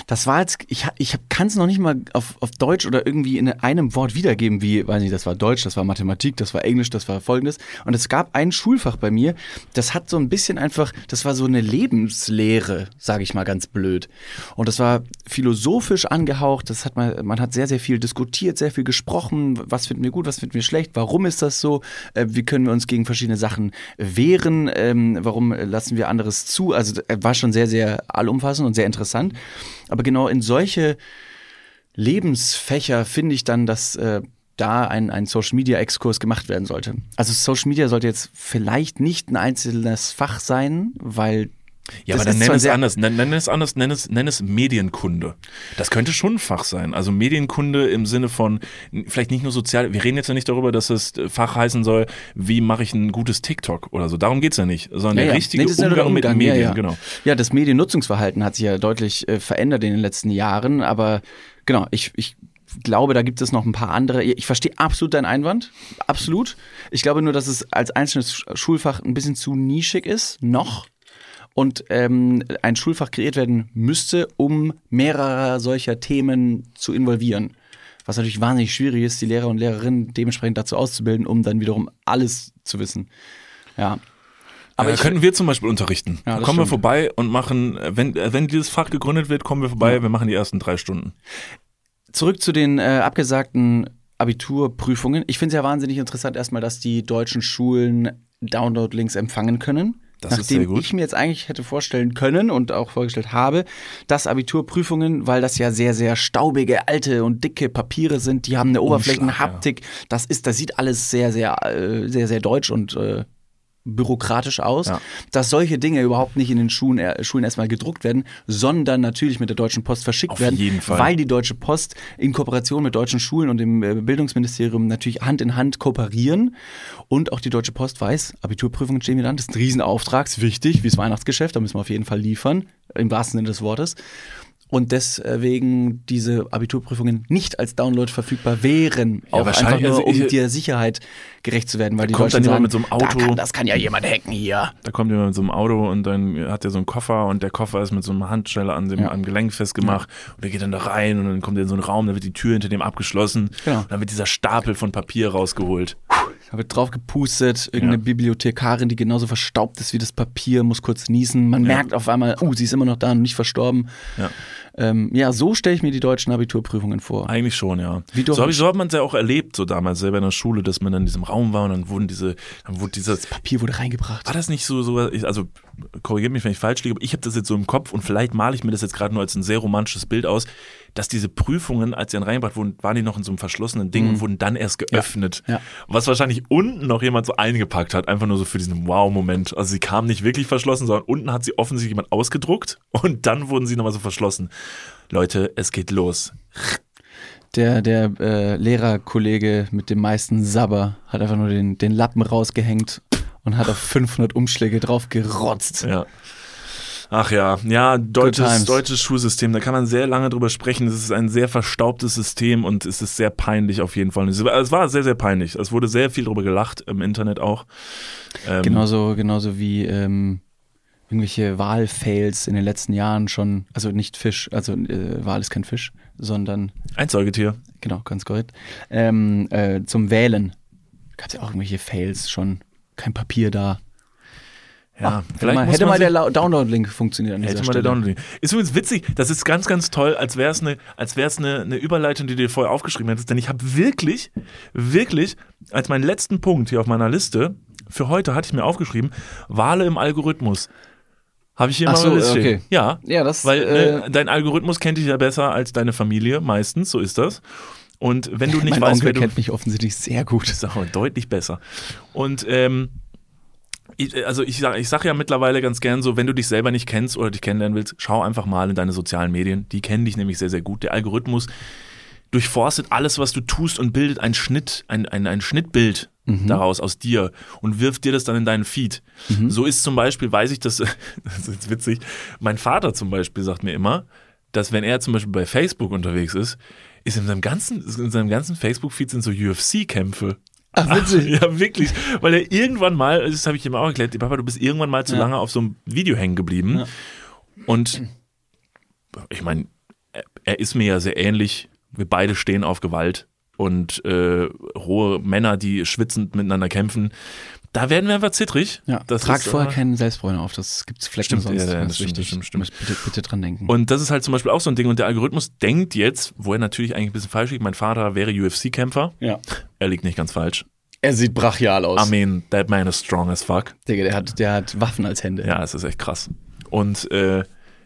das war jetzt, ich, ich kann es noch nicht mal auf, auf Deutsch oder irgendwie in einem Wort wiedergeben, wie, weiß nicht, das war Deutsch, das war Mathematik, das war Englisch, das war folgendes. Und es gab ein Schulfach bei mir, das hat so ein bisschen einfach, das war so eine Lebenslehre, sage ich mal ganz blöd. Und das war philosophisch angehaucht, das hat man, man hat sehr, sehr viel diskutiert, sehr viel gesprochen, was finden wir gut, was finden wir schlecht, warum ist das so, äh, wie können wir uns gegen verschiedene Sachen wehren, ähm, warum lassen wir anderes zu. Also äh, war schon sehr, sehr allumfassend und sehr interessant. Aber genau in solche Lebensfächer finde ich dann, dass äh, da ein, ein Social Media Exkurs gemacht werden sollte. Also Social Media sollte jetzt vielleicht nicht ein einzelnes Fach sein, weil Ja, das aber dann nenn es anders. Nenn, nenn es anders, nenn es, nenn es Medienkunde. Das könnte schon ein Fach sein. Also Medienkunde im Sinne von, vielleicht nicht nur sozial, wir reden jetzt ja nicht darüber, dass es äh, Fach heißen soll, wie mache ich ein gutes TikTok oder so. Darum geht's ja nicht. Sondern Ja, der ja. richtige Nee, Umgang, der mit Umgang, Medien, ja, ja. genau. Ja, das Mediennutzungsverhalten hat sich ja deutlich äh, verändert in den letzten Jahren, aber genau, ich, ich glaube, da gibt es noch ein paar andere. Ich verstehe absolut deinen Einwand, absolut. Ich glaube nur, dass es als einzelnes Sch- Schulfach ein bisschen zu nischig ist, noch. Und ähm, ein Schulfach kreiert werden müsste, um mehrere solcher Themen zu involvieren. Was natürlich wahnsinnig schwierig ist, die Lehrer und Lehrerinnen dementsprechend dazu auszubilden, um dann wiederum alles zu wissen. Ja. Aber ich, könnten wir zum Beispiel unterrichten. Ja, kommen wir stimmt. vorbei und machen, wenn, wenn dieses Fach gegründet wird, kommen wir vorbei, wir machen die ersten drei Stunden. Zurück zu den äh, abgesagten Abiturprüfungen. Ich finde es ja wahnsinnig interessant erstmal, dass die deutschen Schulen Download-Links empfangen können. Das Nachdem ich mir jetzt eigentlich hätte vorstellen können und auch vorgestellt habe, dass Abiturprüfungen, weil das ja sehr, sehr staubige, alte und dicke Papiere sind, die haben eine Oberflächenhaptik, das ist, das sieht alles sehr, sehr, äh, sehr, sehr deutsch und äh, bürokratisch aus, Ja. dass solche Dinge überhaupt nicht in den Schulen, Schulen erstmal gedruckt werden, sondern natürlich mit der Deutschen Post verschickt Auf werden, weil die Deutsche Post in Kooperation mit deutschen Schulen und dem äh, Bildungsministerium natürlich Hand in Hand kooperieren und auch die Deutsche Post weiß, Abiturprüfungen stehen wieder an, das ist ein Riesenauftrag, ist wichtig, wie das Weihnachtsgeschäft, da müssen wir auf jeden Fall liefern, im wahrsten Sinne des Wortes. Und deswegen diese Abiturprüfungen nicht als Download verfügbar wären, auch einfach wahrscheinlich, nur, also um der Sicherheit gerecht zu werden, weil die kommt Deutschen dann sagen, jemand mit so einem Da Auto- kann, das kann ja jemand hacken hier. Da kommt jemand mit so einem Auto und dann hat er so einen Koffer und der Koffer ist mit so einem Handschelle an dem Ja. am Gelenk festgemacht und der geht dann da rein und dann kommt er in so einen Raum, da wird die Tür hinter dem abgeschlossen Genau. und dann wird dieser Stapel von Papier rausgeholt. Da wird drauf gepustet, irgendeine Ja. Bibliothekarin, die genauso verstaubt ist wie das Papier, muss kurz niesen. Man Ja. merkt auf einmal, oh, sie ist immer noch da und nicht verstorben. Ja. Ähm, ja, so stelle ich mir die deutschen Abiturprüfungen vor. Eigentlich schon, ja. Wie so, hab ich, so hat man es ja auch erlebt, so damals selber in der Schule, dass man dann in diesem Raum war und dann wurden diese, dann wurde dieses Papier wurde reingebracht. War das nicht so, so ich- also korrigiert mich, wenn ich falsch liege, aber ich habe das jetzt so im Kopf und vielleicht male ich mir das jetzt gerade nur als ein sehr romantisches Bild aus, dass diese Prüfungen, als sie dann reingebracht wurden, waren die noch in so einem verschlossenen Ding und wurden dann erst geöffnet. Mhm. Ja. Was wahrscheinlich unten noch jemand so eingepackt hat, einfach nur so für diesen Wow-Moment. Also sie kamen nicht wirklich verschlossen, sondern unten hat sie offensichtlich jemand ausgedruckt und dann wurden sie nochmal so verschlossen. Leute, es geht los. Der, der äh, Lehrerkollege mit dem meisten Sabber hat einfach nur den, den Lappen rausgehängt und hat auf 500 Umschläge drauf gerotzt. Ja. Ach ja, ja, deutsches, deutsches Schulsystem, da kann man sehr lange drüber sprechen. Es ist ein sehr verstaubtes System und es ist sehr peinlich auf jeden Fall. Es war- es war sehr, sehr peinlich. Es wurde sehr viel drüber gelacht im Internet auch. Ähm, Genauso, genauso wie ähm, irgendwelche Wahlfails in den letzten Jahren schon, also nicht Fisch, also äh, Wahl ist kein Fisch, sondern, Ein Säugetier. genau, ganz korrekt, ähm, äh, zum Wählen gab es ja auch irgendwelche Fails schon, kein Papier da. Ja, Hätte mal, muss hätte mal der Download-Link funktioniert an Hätte mal der Stelle. Download. Ist übrigens witzig, das ist ganz, ganz toll, als wäre es eine, eine, eine Überleitung, die du dir vorher aufgeschrieben hättest. Denn ich habe wirklich, wirklich, als meinen letzten Punkt hier auf meiner Liste, für heute hatte ich mir aufgeschrieben, Wale im Algorithmus. Habe ich hier Ach mal so, okay. stehen. Ja, Ja, das, weil äh, ne, dein Algorithmus kennt dich ja besser als deine Familie, meistens, so ist das. Und wenn du (laughs) nicht mein weißt, Onkel wer du kennt mich offensichtlich sehr gut. aber deutlich besser. Und ähm, ich, also ich sage ich sag ja mittlerweile ganz gern so, wenn du dich selber nicht kennst oder dich kennenlernen willst, schau einfach mal in deine sozialen Medien. Die kennen dich nämlich sehr, sehr gut. Der Algorithmus durchforstet alles, was du tust und bildet ein Schnitt, ein, ein, ein Schnittbild daraus aus dir und wirft dir das dann in deinen Feed. So ist zum Beispiel, weiß ich das, (laughs) das ist jetzt witzig, mein Vater zum Beispiel sagt mir immer, dass wenn er zum Beispiel bei Facebook unterwegs ist, ist in seinem ganzen, in seinem ganzen Facebook-Feed sind so UFC-Kämpfe. Ach, witzig. (laughs) Ja, wirklich. Weil er irgendwann mal, das habe ich ihm auch erklärt, Papa, du bist irgendwann mal zu Ja. lange auf so einem Video hängen geblieben. Und ich meine, er, er ist mir ja sehr ähnlich. Wir beide stehen auf Gewalt und äh, rohe Männer, die schwitzend miteinander kämpfen. Da werden wir einfach zittrig. Ja, Das tragt vorher keinen Selbstbräuner auf, das gibt's Flecken Stimmt, sonst. ja, ja, das stimmt, wichtig. stimmt, stimmt. Bitte, bitte dran denken. Und das ist halt zum Beispiel auch so ein Ding. Und der Algorithmus denkt jetzt, wo er natürlich eigentlich ein bisschen falsch liegt, mein Vater wäre UFC-Kämpfer. ja. Er liegt nicht ganz falsch. Er sieht brachial aus. I mean, that man is strong as fuck. Digga, der hat, der hat Waffen als Hände. Ja, es ist echt krass. Und äh,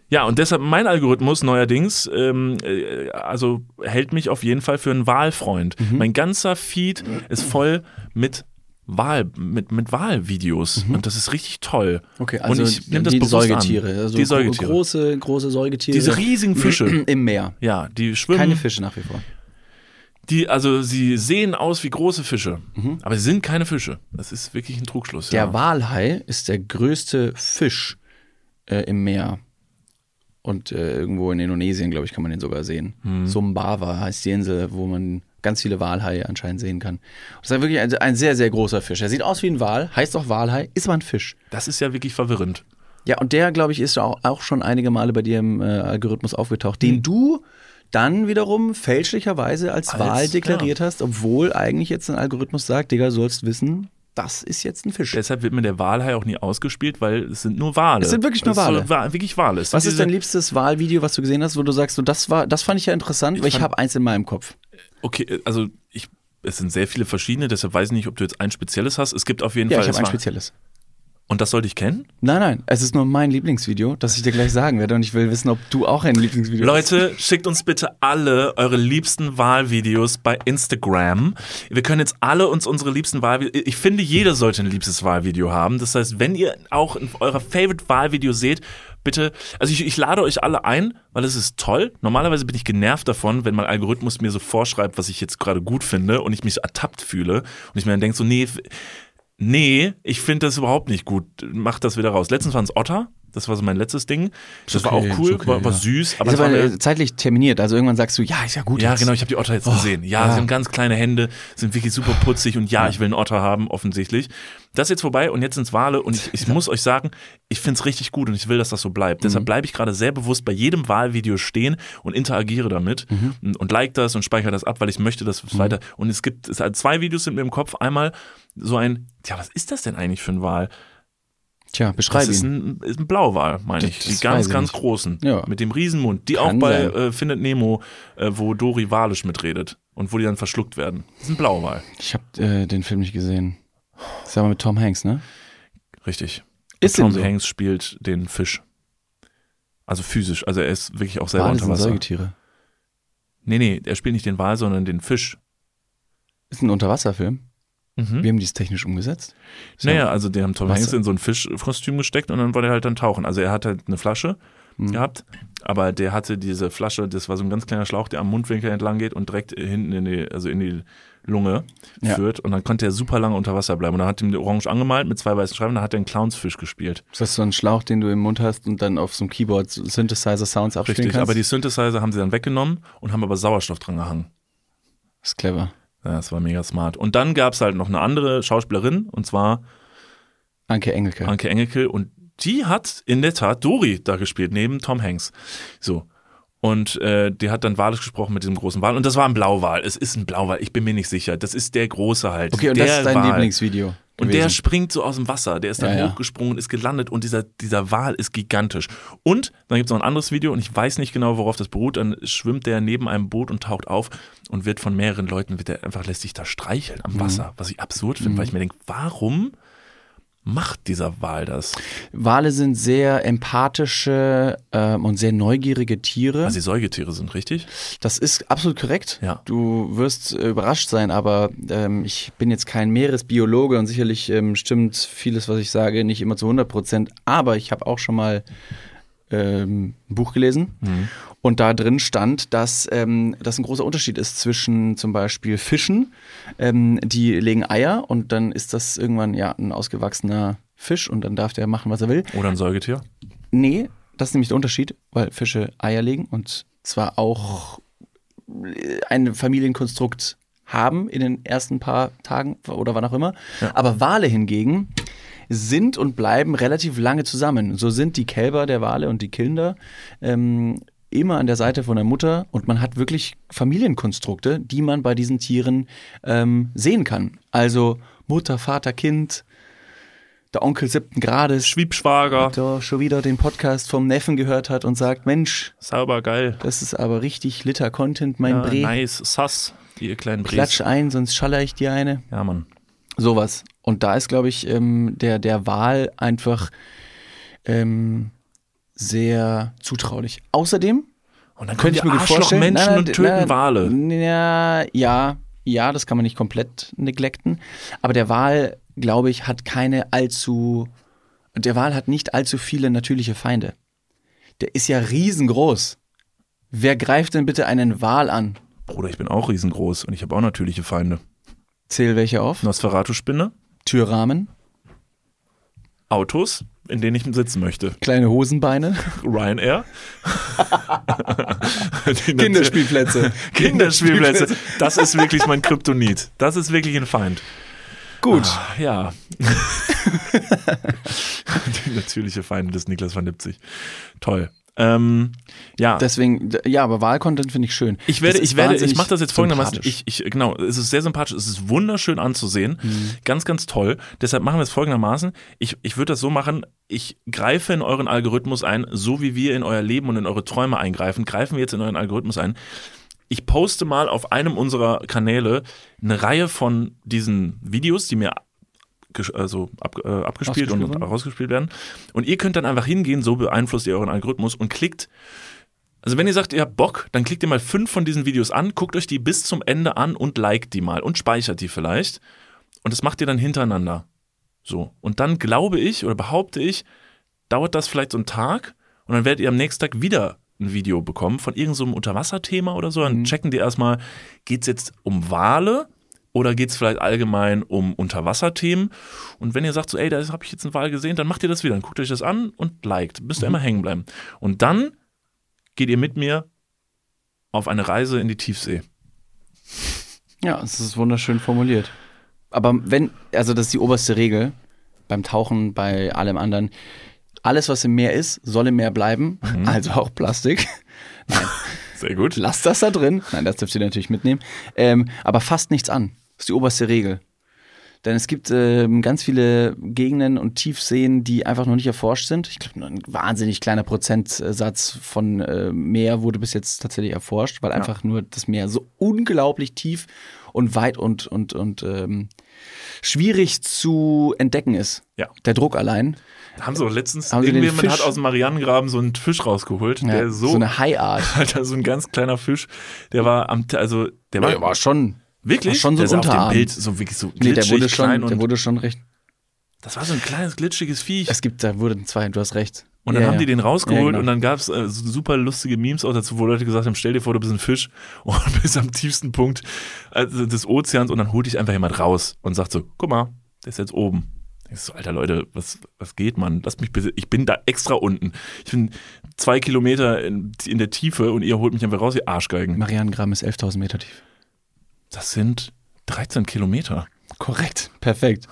ja, und deshalb mein Algorithmus neuerdings, ähm, äh, also hält mich auf jeden Fall für einen Wahlfreund. Mhm. Mein ganzer Feed ist voll mit Wahl, mit, mit Wahlvideos. Und das ist richtig toll. Mhm. Okay, also und ich nehme das die bewusst Säugetiere. an. Also die Säugetiere. Große, große Säugetiere. Diese riesigen Fische. (clears throat) Im Meer. Ja, die schwimmen. Keine Fische nach wie vor. Die, also sie sehen aus wie große Fische, aber sie sind keine Fische. Das ist wirklich ein Trugschluss. Mhm. Der ja. Walhai ist der größte Fisch äh, im Meer. Und äh, irgendwo in Indonesien, glaube ich, kann man den sogar sehen. Hm. Sumbawa heißt die Insel, wo man ganz viele Walhaie anscheinend sehen kann. Das ist wirklich ein, ein sehr, sehr großer Fisch. Er sieht aus wie ein Wal, heißt auch Walhai, ist aber ein Fisch. Das ist ja wirklich verwirrend. Ja, und der, glaube ich, ist auch, auch schon einige Male bei dir im äh, Algorithmus aufgetaucht, den du dann wiederum fälschlicherweise als, Als- Wahl deklariert hast, obwohl eigentlich jetzt ein Algorithmus sagt, Digga, du sollst wissen, das ist jetzt ein Fisch. Deshalb wird mir der Walhai auch nie ausgespielt, weil es sind nur Wale. Es sind wirklich nur Es so Wale. wa- wirklich Wale. Es sind Was ist dein liebstes Wahlvideo, was du gesehen hast, wo du sagst, so, das war, das fand ich ja interessant, weil ich habe eins in meinem Kopf. Okay, also ich, es sind sehr viele verschiedene, deshalb weiß ich nicht, ob du jetzt ein spezielles hast. Es gibt auf jeden Ja, Fall. ich habe ein spezielles. Und das sollte ich kennen? Nein, nein, es ist nur mein Lieblingsvideo, das ich dir gleich sagen werde und ich will wissen, ob du auch ein Lieblingsvideo hast. Leute, schickt uns bitte alle eure liebsten Wahlvideos bei Instagram. Wir können jetzt alle uns unsere liebsten Wahlvideos. Ich finde, jeder sollte ein liebstes Wahlvideo haben. Das heißt, wenn ihr auch in eurer Favorite Wahlvideo seht, bitte, also ich, ich lade euch alle ein, weil es ist toll. Normalerweise bin ich genervt davon, wenn mein Algorithmus mir so vorschreibt, was ich jetzt gerade gut finde und ich mich ertappt fühle und ich mir dann denke so, nee, nee, ich finde das überhaupt nicht gut. Mach das wieder raus. Letztens waren es Otter. Das war so mein letztes Ding. Das war okay, auch cool, okay, war, war ja. süß. Aber ist es war aber mir- äh, zeitlich terminiert, also irgendwann sagst du, ja, ist ja gut. ja, jetzt. genau, ich habe die Otter jetzt gesehen. Ja, ja. sie haben ganz kleine Hände, sind wirklich super putzig und ja, ich will einen Otter haben, offensichtlich. Das ist jetzt vorbei und jetzt sind's Wale und ich, ich muss euch sagen, ich find's richtig gut und ich will, dass das so bleibt. Deshalb bleibe ich gerade sehr bewusst bei jedem Wahlvideo stehen und interagiere damit und, und like das und speichere das ab, weil ich möchte, dass es weiter. Und es gibt es halt zwei Videos sind mir im Kopf. Einmal so ein, tja, was ist das denn eigentlich für ein Wal? Tja, beschreib Das ist ihn. ein, ist ein Blauwal, meine ich. Das Die ganz, ganz nicht. großen. Ja. Mit dem Riesenmund. Die Kann auch bei äh, Findet Nemo, äh, wo Dory walisch mitredet. Und wo die dann verschluckt werden. Das ist ein Blauwal. Ich habe äh, den Film nicht gesehen. Das ist aber mit Tom Hanks, ne? Richtig. Ist Tom dem so? Hanks spielt den Fisch. Also physisch. Also er ist wirklich auch selber Wale unter sind Wasser. Säugetiere. Nee, nee, er spielt nicht den Wal, sondern den Fisch. Ist ein Unterwasserfilm. Mhm. Wie haben die es technisch umgesetzt? Ist Naja, ja- also die haben Tom. Hanks in so ein Fischkostüm gesteckt und dann wollte er halt dann tauchen. Also er hat halt eine Flasche gehabt. Aber der hatte diese Flasche, das war so ein ganz kleiner Schlauch, der am Mundwinkel entlang geht und direkt hinten in die, also in die Lunge Ja. führt. Und dann konnte er super lange unter Wasser bleiben. Und dann hat ihm die Orange angemalt mit zwei weißen Schreiben, dann hat er einen Clownsfisch gespielt. Ist das so ein Schlauch, den du im Mund hast und dann auf so einem Keyboard Synthesizer-Sounds abspielen Richtig, kannst? aber die Synthesizer haben sie dann weggenommen und haben aber Sauerstoff dran gehangen. das ist clever. Ja, das war mega smart. Und dann gab es halt noch eine andere Schauspielerin, und zwar Anke Engelke. Anke Engelke. Und die hat in der Tat Dori da gespielt, neben Tom Hanks. So. Und äh, die hat dann Walisch gesprochen mit diesem großen Wal. Und das war ein Blauwal. Es ist ein Blauwal. Ich bin mir nicht sicher. Das ist der große halt. okay, und der das ist dein Wal. Lieblingsvideo. Und der gewesen. springt so aus dem Wasser. Der ist dann Ja, hochgesprungen, ist gelandet und dieser, dieser Wal ist gigantisch. Und dann gibt es noch ein anderes Video und ich weiß nicht genau, worauf das beruht. Dann schwimmt der neben einem Boot und taucht auf und wird von mehreren Leuten, wird der einfach lässt sich da streicheln Mhm. am Wasser. Was ich absurd finde, weil ich mir denke, warum macht dieser Wal das? Wale sind sehr empathische ähm, und sehr neugierige Tiere. Also die Säugetiere sind richtig. Das ist absolut korrekt. Ja. Du wirst äh, überrascht sein, aber ähm, ich bin jetzt kein Meeresbiologe und sicherlich ähm, stimmt vieles, was ich sage, nicht immer zu 100 Prozent. Aber ich habe auch schon mal ähm, ein Buch gelesen und da drin stand, dass ähm, das ein großer Unterschied ist zwischen zum Beispiel Fischen, ähm, die legen Eier und dann ist das irgendwann ja ein ausgewachsener Fisch und dann darf der machen, was er will. Oder ein Säugetier. Nee, das ist nämlich der Unterschied, weil Fische Eier legen und zwar auch ein Familienkonstrukt haben in den ersten paar Tagen oder wann auch immer. Aber Wale hingegen sind und bleiben relativ lange zusammen. So sind die Kälber der Wale und die Kinder ähm, immer an der Seite von der Mutter und man hat wirklich Familienkonstrukte, die man bei diesen Tieren ähm, sehen kann. Also Mutter, Vater, Kind, der Onkel siebten Grades, Schwiebschwager. der schon wieder den Podcast vom Neffen gehört hat und sagt, Mensch, Sauber, geil. das ist aber richtig litter Content, mein Ja, Bre. nice. Sass. Die ihr kleinen Bres. Klatsch ein, sonst schaller ich dir eine. Ja, Mann. Sowas. Und da ist, glaube ich, ähm, der, der Wahl einfach ähm, sehr zutraulich. Außerdem Und dann könnte ich mir vorstellen, Menschen nein, und töten nein, Wale. Ja, ja, ja, das kann man nicht komplett neglecten. Aber der Wal, glaube ich, hat keine allzu, der Wal hat nicht allzu viele natürliche Feinde. Der ist ja riesengroß. Wer greift denn bitte einen Wal an? Bruder, ich bin auch riesengroß und ich habe auch natürliche Feinde. Zähl welche auf? Nosferatu-Spinne, Türrahmen, Autos, in denen ich sitzen möchte. kleine Hosenbeine, Ryanair. (laughs) Kinderspielplätze. Kinderspielplätze. Das ist wirklich mein Kryptonit. Das ist wirklich ein Feind. Gut. Ah, ja. (laughs) Die natürliche Feinde des Niklas van Lipzig. Toll. Ähm, ja. Deswegen, ja, aber Wahlcontent finde ich schön. Ich werde, ich werde, ich mache das jetzt folgendermaßen. Ich, ich, genau, es ist sehr sympathisch, es ist wunderschön anzusehen, ganz, ganz toll. Deshalb machen wir es folgendermaßen. Ich, ich würde das so machen, ich greife in euren Algorithmus ein, so wie wir in euer Leben und in eure Träume eingreifen, greifen wir jetzt in euren Algorithmus ein. Ich poste mal auf einem unserer Kanäle eine Reihe von diesen Videos, die mir also ab, äh, abgespielt und rausgespielt werden. Und ihr könnt dann einfach hingehen, so beeinflusst ihr euren Algorithmus und klickt also wenn ihr sagt, ihr habt Bock, dann klickt ihr mal fünf von diesen Videos an, guckt euch die bis zum Ende an und liked die mal und speichert die vielleicht. Und das macht ihr dann hintereinander. So. Und dann glaube ich oder behaupte ich, dauert das vielleicht so einen Tag und dann werdet ihr am nächsten Tag wieder ein Video bekommen von irgendeinem so Unterwasserthema oder so. Dann checken die erstmal, geht es jetzt um Wale oder geht es vielleicht allgemein um Unterwasserthemen? Und wenn ihr sagt so, ey, da habe ich jetzt einen Wal gesehen, dann macht ihr das wieder. Dann guckt euch das an und liked. Müsst ihr immer hängen bleiben. Und dann geht ihr mit mir auf eine Reise in die Tiefsee. Ja, es ist wunderschön formuliert. Aber wenn, also das ist die oberste Regel beim Tauchen, bei allem anderen. Alles, was im Meer ist, soll im Meer bleiben, Mhm. also auch Plastik. Sehr gut. Lasst das da drin. Nein, das dürft ihr natürlich mitnehmen. Ähm, aber fasst nichts an. Das ist die oberste Regel. Denn es gibt ähm, ganz viele Gegenden und Tiefseen, die einfach noch nicht erforscht sind. Ich glaube, nur ein wahnsinnig kleiner Prozentsatz von äh, Meer wurde bis jetzt tatsächlich erforscht, weil einfach nur das Meer so unglaublich tief und weit und, und, und ähm, schwierig zu entdecken ist. Ja. Der Druck allein. Da haben sie auch letztens, Haben irgendjemand hat aus dem Marianengraben so einen Fisch rausgeholt, Ja, der so, so eine High-Art. Alter, (laughs) so ein ganz kleiner Fisch, der war am, also, der war, Der war schon. Wirklich, war schon so der sah auf dem. Bild so wirklich so Nee, der glitschig, wurde schon, klein der und, wurde schon recht das war so ein kleines, glitschiges Viech. Es gibt, da wurden zwei, du hast recht. Und dann Ja, haben die den rausgeholt Ja, genau. und dann gab's äh, super lustige Memes auch dazu, wo Leute gesagt haben, stell dir vor, du bist ein Fisch (laughs) und bist am tiefsten Punkt also des Ozeans und dann holt dich einfach jemand raus und sagt so, guck mal, der ist jetzt oben. Ich so, alter Leute, was, was geht, Mann? Lass mich bitte, ich bin da extra unten. Ich bin zwei Kilometer in, in der Tiefe und ihr holt mich einfach raus, ihr Arschgeigen. Marianengramm ist 11.000 Meter tief. Das sind 13 Kilometer. Korrekt. Perfekt.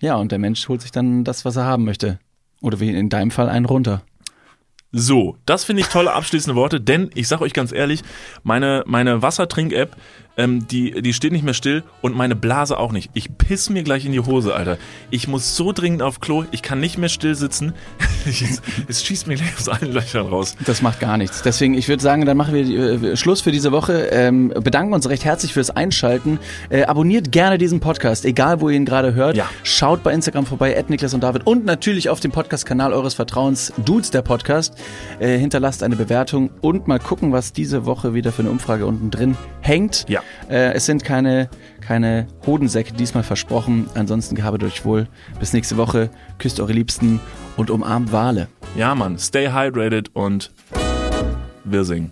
Ja, und der Mensch holt sich dann das, was er haben möchte. Oder wie in deinem Fall einen runter. So, das finde ich tolle abschließende Worte, denn ich sage euch ganz ehrlich, meine, meine Wassertrink-App, ähm, die, die steht nicht mehr still und meine Blase auch nicht. Ich piss mir gleich in die Hose, Alter. Ich muss so dringend auf Klo, ich kann nicht mehr still sitzen. (laughs) es, es schießt mir gleich aus allen Löchern raus. Das macht gar nichts. Deswegen, ich würde sagen, dann machen wir äh, Schluss für diese Woche. Ähm, bedanken uns recht herzlich fürs Einschalten. Äh, abonniert gerne diesen Podcast, egal wo ihr ihn gerade hört. Ja. Schaut bei Instagram vorbei, at Niklas und David. Und natürlich auf dem Podcast-Kanal eures Vertrauens, Dudes, der Podcast. Äh, hinterlasst eine Bewertung und mal gucken, was diese Woche wieder für eine Umfrage unten drin hängt. Ja. Äh, es sind keine, keine Hodensäcke diesmal versprochen. Ansonsten gehabet euch wohl. Bis nächste Woche. Küsst eure Liebsten und umarmt Wale. Ja, Mann, stay hydrated und wir singen.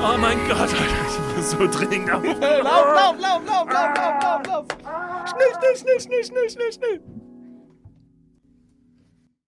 Oh mein Gott, Alter, ich muss so dringend auf. Lauf, lauf, lauf, lauf, lauf, lauf, lauf, lauf. Schnell, schnell, schnell, schnell, schnell, schnell, schnell.